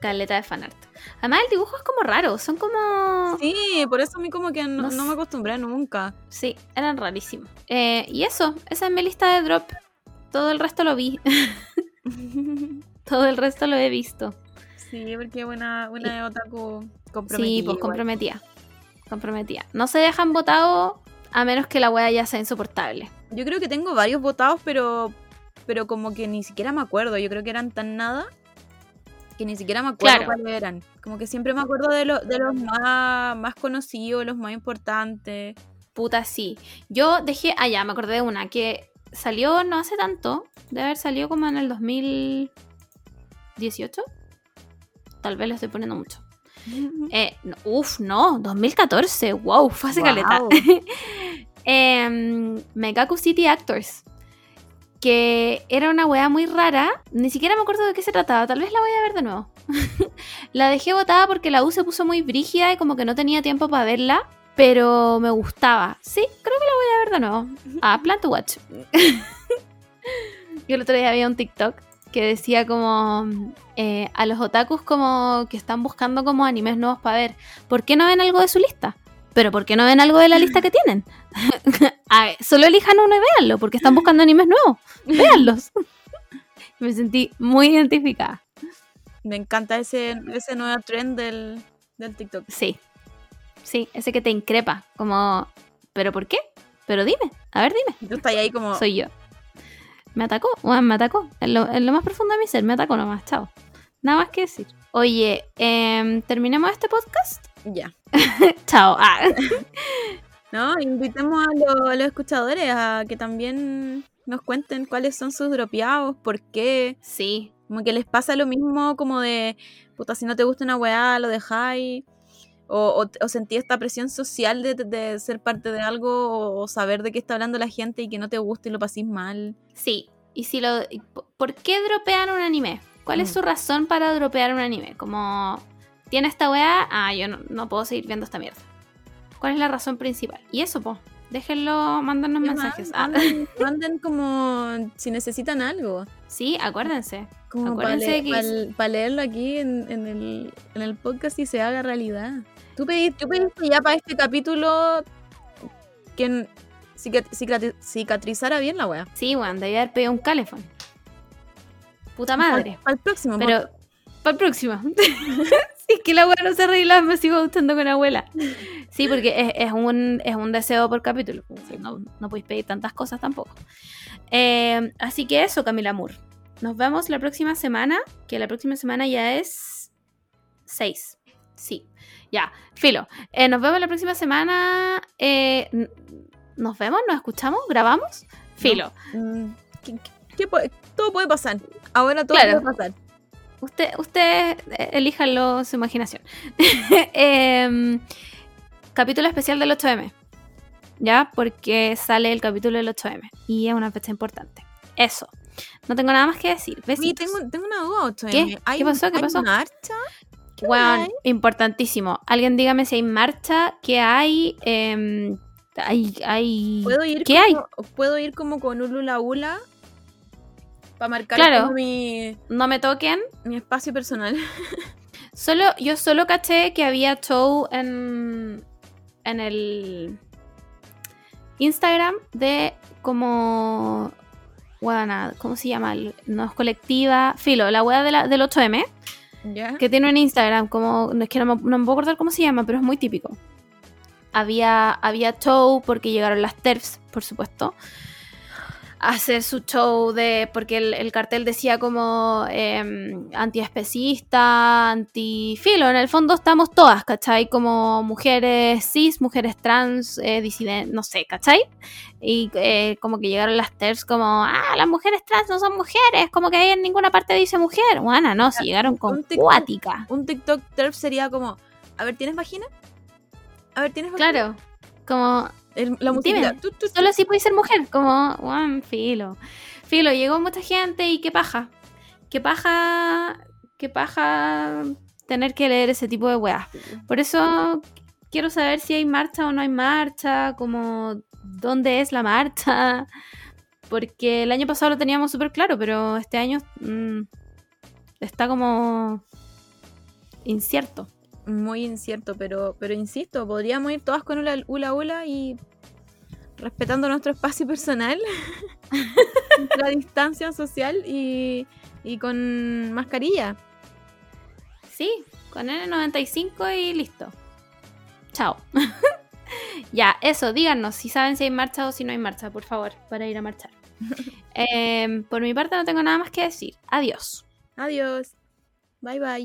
Caleta de fanart. Además, el dibujo es como raro. Son como. Sí, Sí, por eso a mí como que no, No no me acostumbré nunca. eran rarísimos. Eh, y eso, esa es mi lista de drop. Todo el resto lo vi. Todo el resto lo he visto. sí, porque buena, buena otaku comprometida. Sí, pues igual. comprometía. Comprometía. No se dejan votados a menos que la wea ya sea insoportable. Yo creo que tengo varios votados, pero pero como que ni siquiera me acuerdo. Yo creo que eran tan nada que ni siquiera me acuerdo Claro. cuáles eran. Como que siempre me acuerdo de, los de los más, más conocidos, los más importantes. Puta, sí. Yo dejé. Ah, ya, me acordé de una que salió no hace tanto. Debe haber salido como en el 2018. Tal vez lo estoy poniendo mucho. Eh, no, uf, no, 2014. Wow, fue hace Wow. caleta. Em, Megaku City Actors. Que era una weá muy rara. Ni siquiera me acuerdo de qué se trataba. Tal vez la voy a ver de nuevo. la dejé botada porque la U se puso muy brígida y como que no tenía tiempo para verla. Pero me gustaba. Sí, creo que la voy a ver de nuevo. Ah, Plan to Watch. Yo el otro día había un TikTok que decía como eh, a los otakus como que están buscando como animes nuevos para ver. ¿Por qué no ven algo de su lista? Pero ¿por qué no ven algo de la lista que tienen? A ver, solo elijan uno y véanlo, porque están buscando animes nuevos. Véanlos. Me sentí muy identificada. Me encanta ese, ese nuevo trend del, del TikTok. Sí. Sí, ese que te increpa. Como, ¿pero por qué? Pero dime, a ver, dime. Tú estás ahí como... Soy yo. Me atacó, bueno, me atacó. En lo, en lo más profundo de mi ser, me atacó nomás, chao. Nada más que decir. Oye, em, terminemos este podcast. Ya. chao. Ah. No, invitemos a, lo- a los escuchadores a que también nos cuenten cuáles son sus dropeados, por qué. Sí, Como que les pasa lo mismo como de, puta, si no te gusta una weá, lo dejáis. O, o, o sentí esta presión social de, de ser parte de algo o, saber de qué está hablando la gente y que no te guste y lo pasís mal. sí. Y si lo. ¿Por qué dropean un anime? ¿Cuál es Mm. su razón para dropear un anime? Como. ¿Tiene esta weá? Ah, yo no, no puedo seguir viendo esta mierda. ¿Cuál es la razón principal? Y eso, po. Déjenlo, mándanos ¿Qué mensajes. más? Ah, Manden, manden como si necesitan algo. Sí, acuérdense. Como para Acuérdense que- leerlo aquí en, en el, en el podcast y se haga realidad. Tú pediste, tú pediste ya para este capítulo que cicatrizara bien la wea. Sí, weón, debía haber pedido un calefón. Puta madre. Para el próximo. Pero, para el próximo. es que la abuela no se arregla, me sigo gustando con la abuela. Sí, porque es, es un, es un deseo por capítulo. No, no podéis pedir tantas cosas tampoco. Eh, así que eso, Camila Moore. Nos vemos la próxima semana, que la próxima semana ya es 6. Sí, ya, filo. Eh, nos vemos la próxima semana. eh, ¿Nos vemos? ¿Nos escuchamos? ¿Grabamos? Filo. Mm, ¿qué- qué- qué puede- todo puede pasar. Ahora todo Claro. puede pasar. Usted, usted eh, elíjanlo su imaginación. Em, capítulo especial del 8M. ¿Ya? Porque sale el capítulo del 8M. Y es una fecha importante. Eso. No tengo nada más que decir. Oye, tengo, tengo una duda, 8M. ¿Qué? ¿Hay, ¿Qué pasó? ¿Qué hay pasó? marcha? ¿Qué hay? importantísimo. Alguien dígame si hay marcha, qué hay. em, hay, hay... ¿Puedo ir, ¿Qué hay? ¿Puedo ir como con un lula ula? Para marcar Claro. mi, No me toquen. mi espacio personal. Solo, yo solo caché que había show en, en el Instagram de como. Bueno, ¿cómo se llama? No es colectiva. Filo, la wea de la- del 8M, ¿Ya? que tiene un Instagram, como. No es que no me, no me puedo acordar cómo se llama, pero es muy típico. Había, había show porque llegaron las TERFs, por supuesto. Hacer su show de. Porque el, el cartel decía como em, antiespecista, antifilo. En el fondo estamos todas, ¿cachai? Como mujeres cis, mujeres trans, eh, disidentes, no sé, ¿cachai? Y eh, como que llegaron las TERFs como, ah, las mujeres trans no son mujeres, como que ahí en ninguna parte dice mujer. Bueno, no, si llegaron con un TikTok. cuática. Un TikTok TERF sería como, a ver, ¿tienes vagina? A ver, ¿tienes vagina? Claro, como El- la música. Solo así puedes ser mujer, como, bueno, filo. Filo, llegó mucha gente y qué paja. Qué paja, qué paja tener que leer ese tipo de weas. Por eso quiero saber si hay marcha o no hay marcha, como dónde es la marcha. Porque el año pasado lo teníamos súper claro, pero este año mm, está como incierto. Muy incierto, pero, pero insisto, podríamos ir todas con una hula hula y respetando nuestro espacio personal, la distancia social y, y con mascarilla. Sí, con N95 y listo. Chao. ya, eso, díganos si saben si hay marcha o si no hay marcha, por favor, para ir a marchar. Em, por mi parte no tengo nada más que decir. Adiós. Adiós. Bye bye.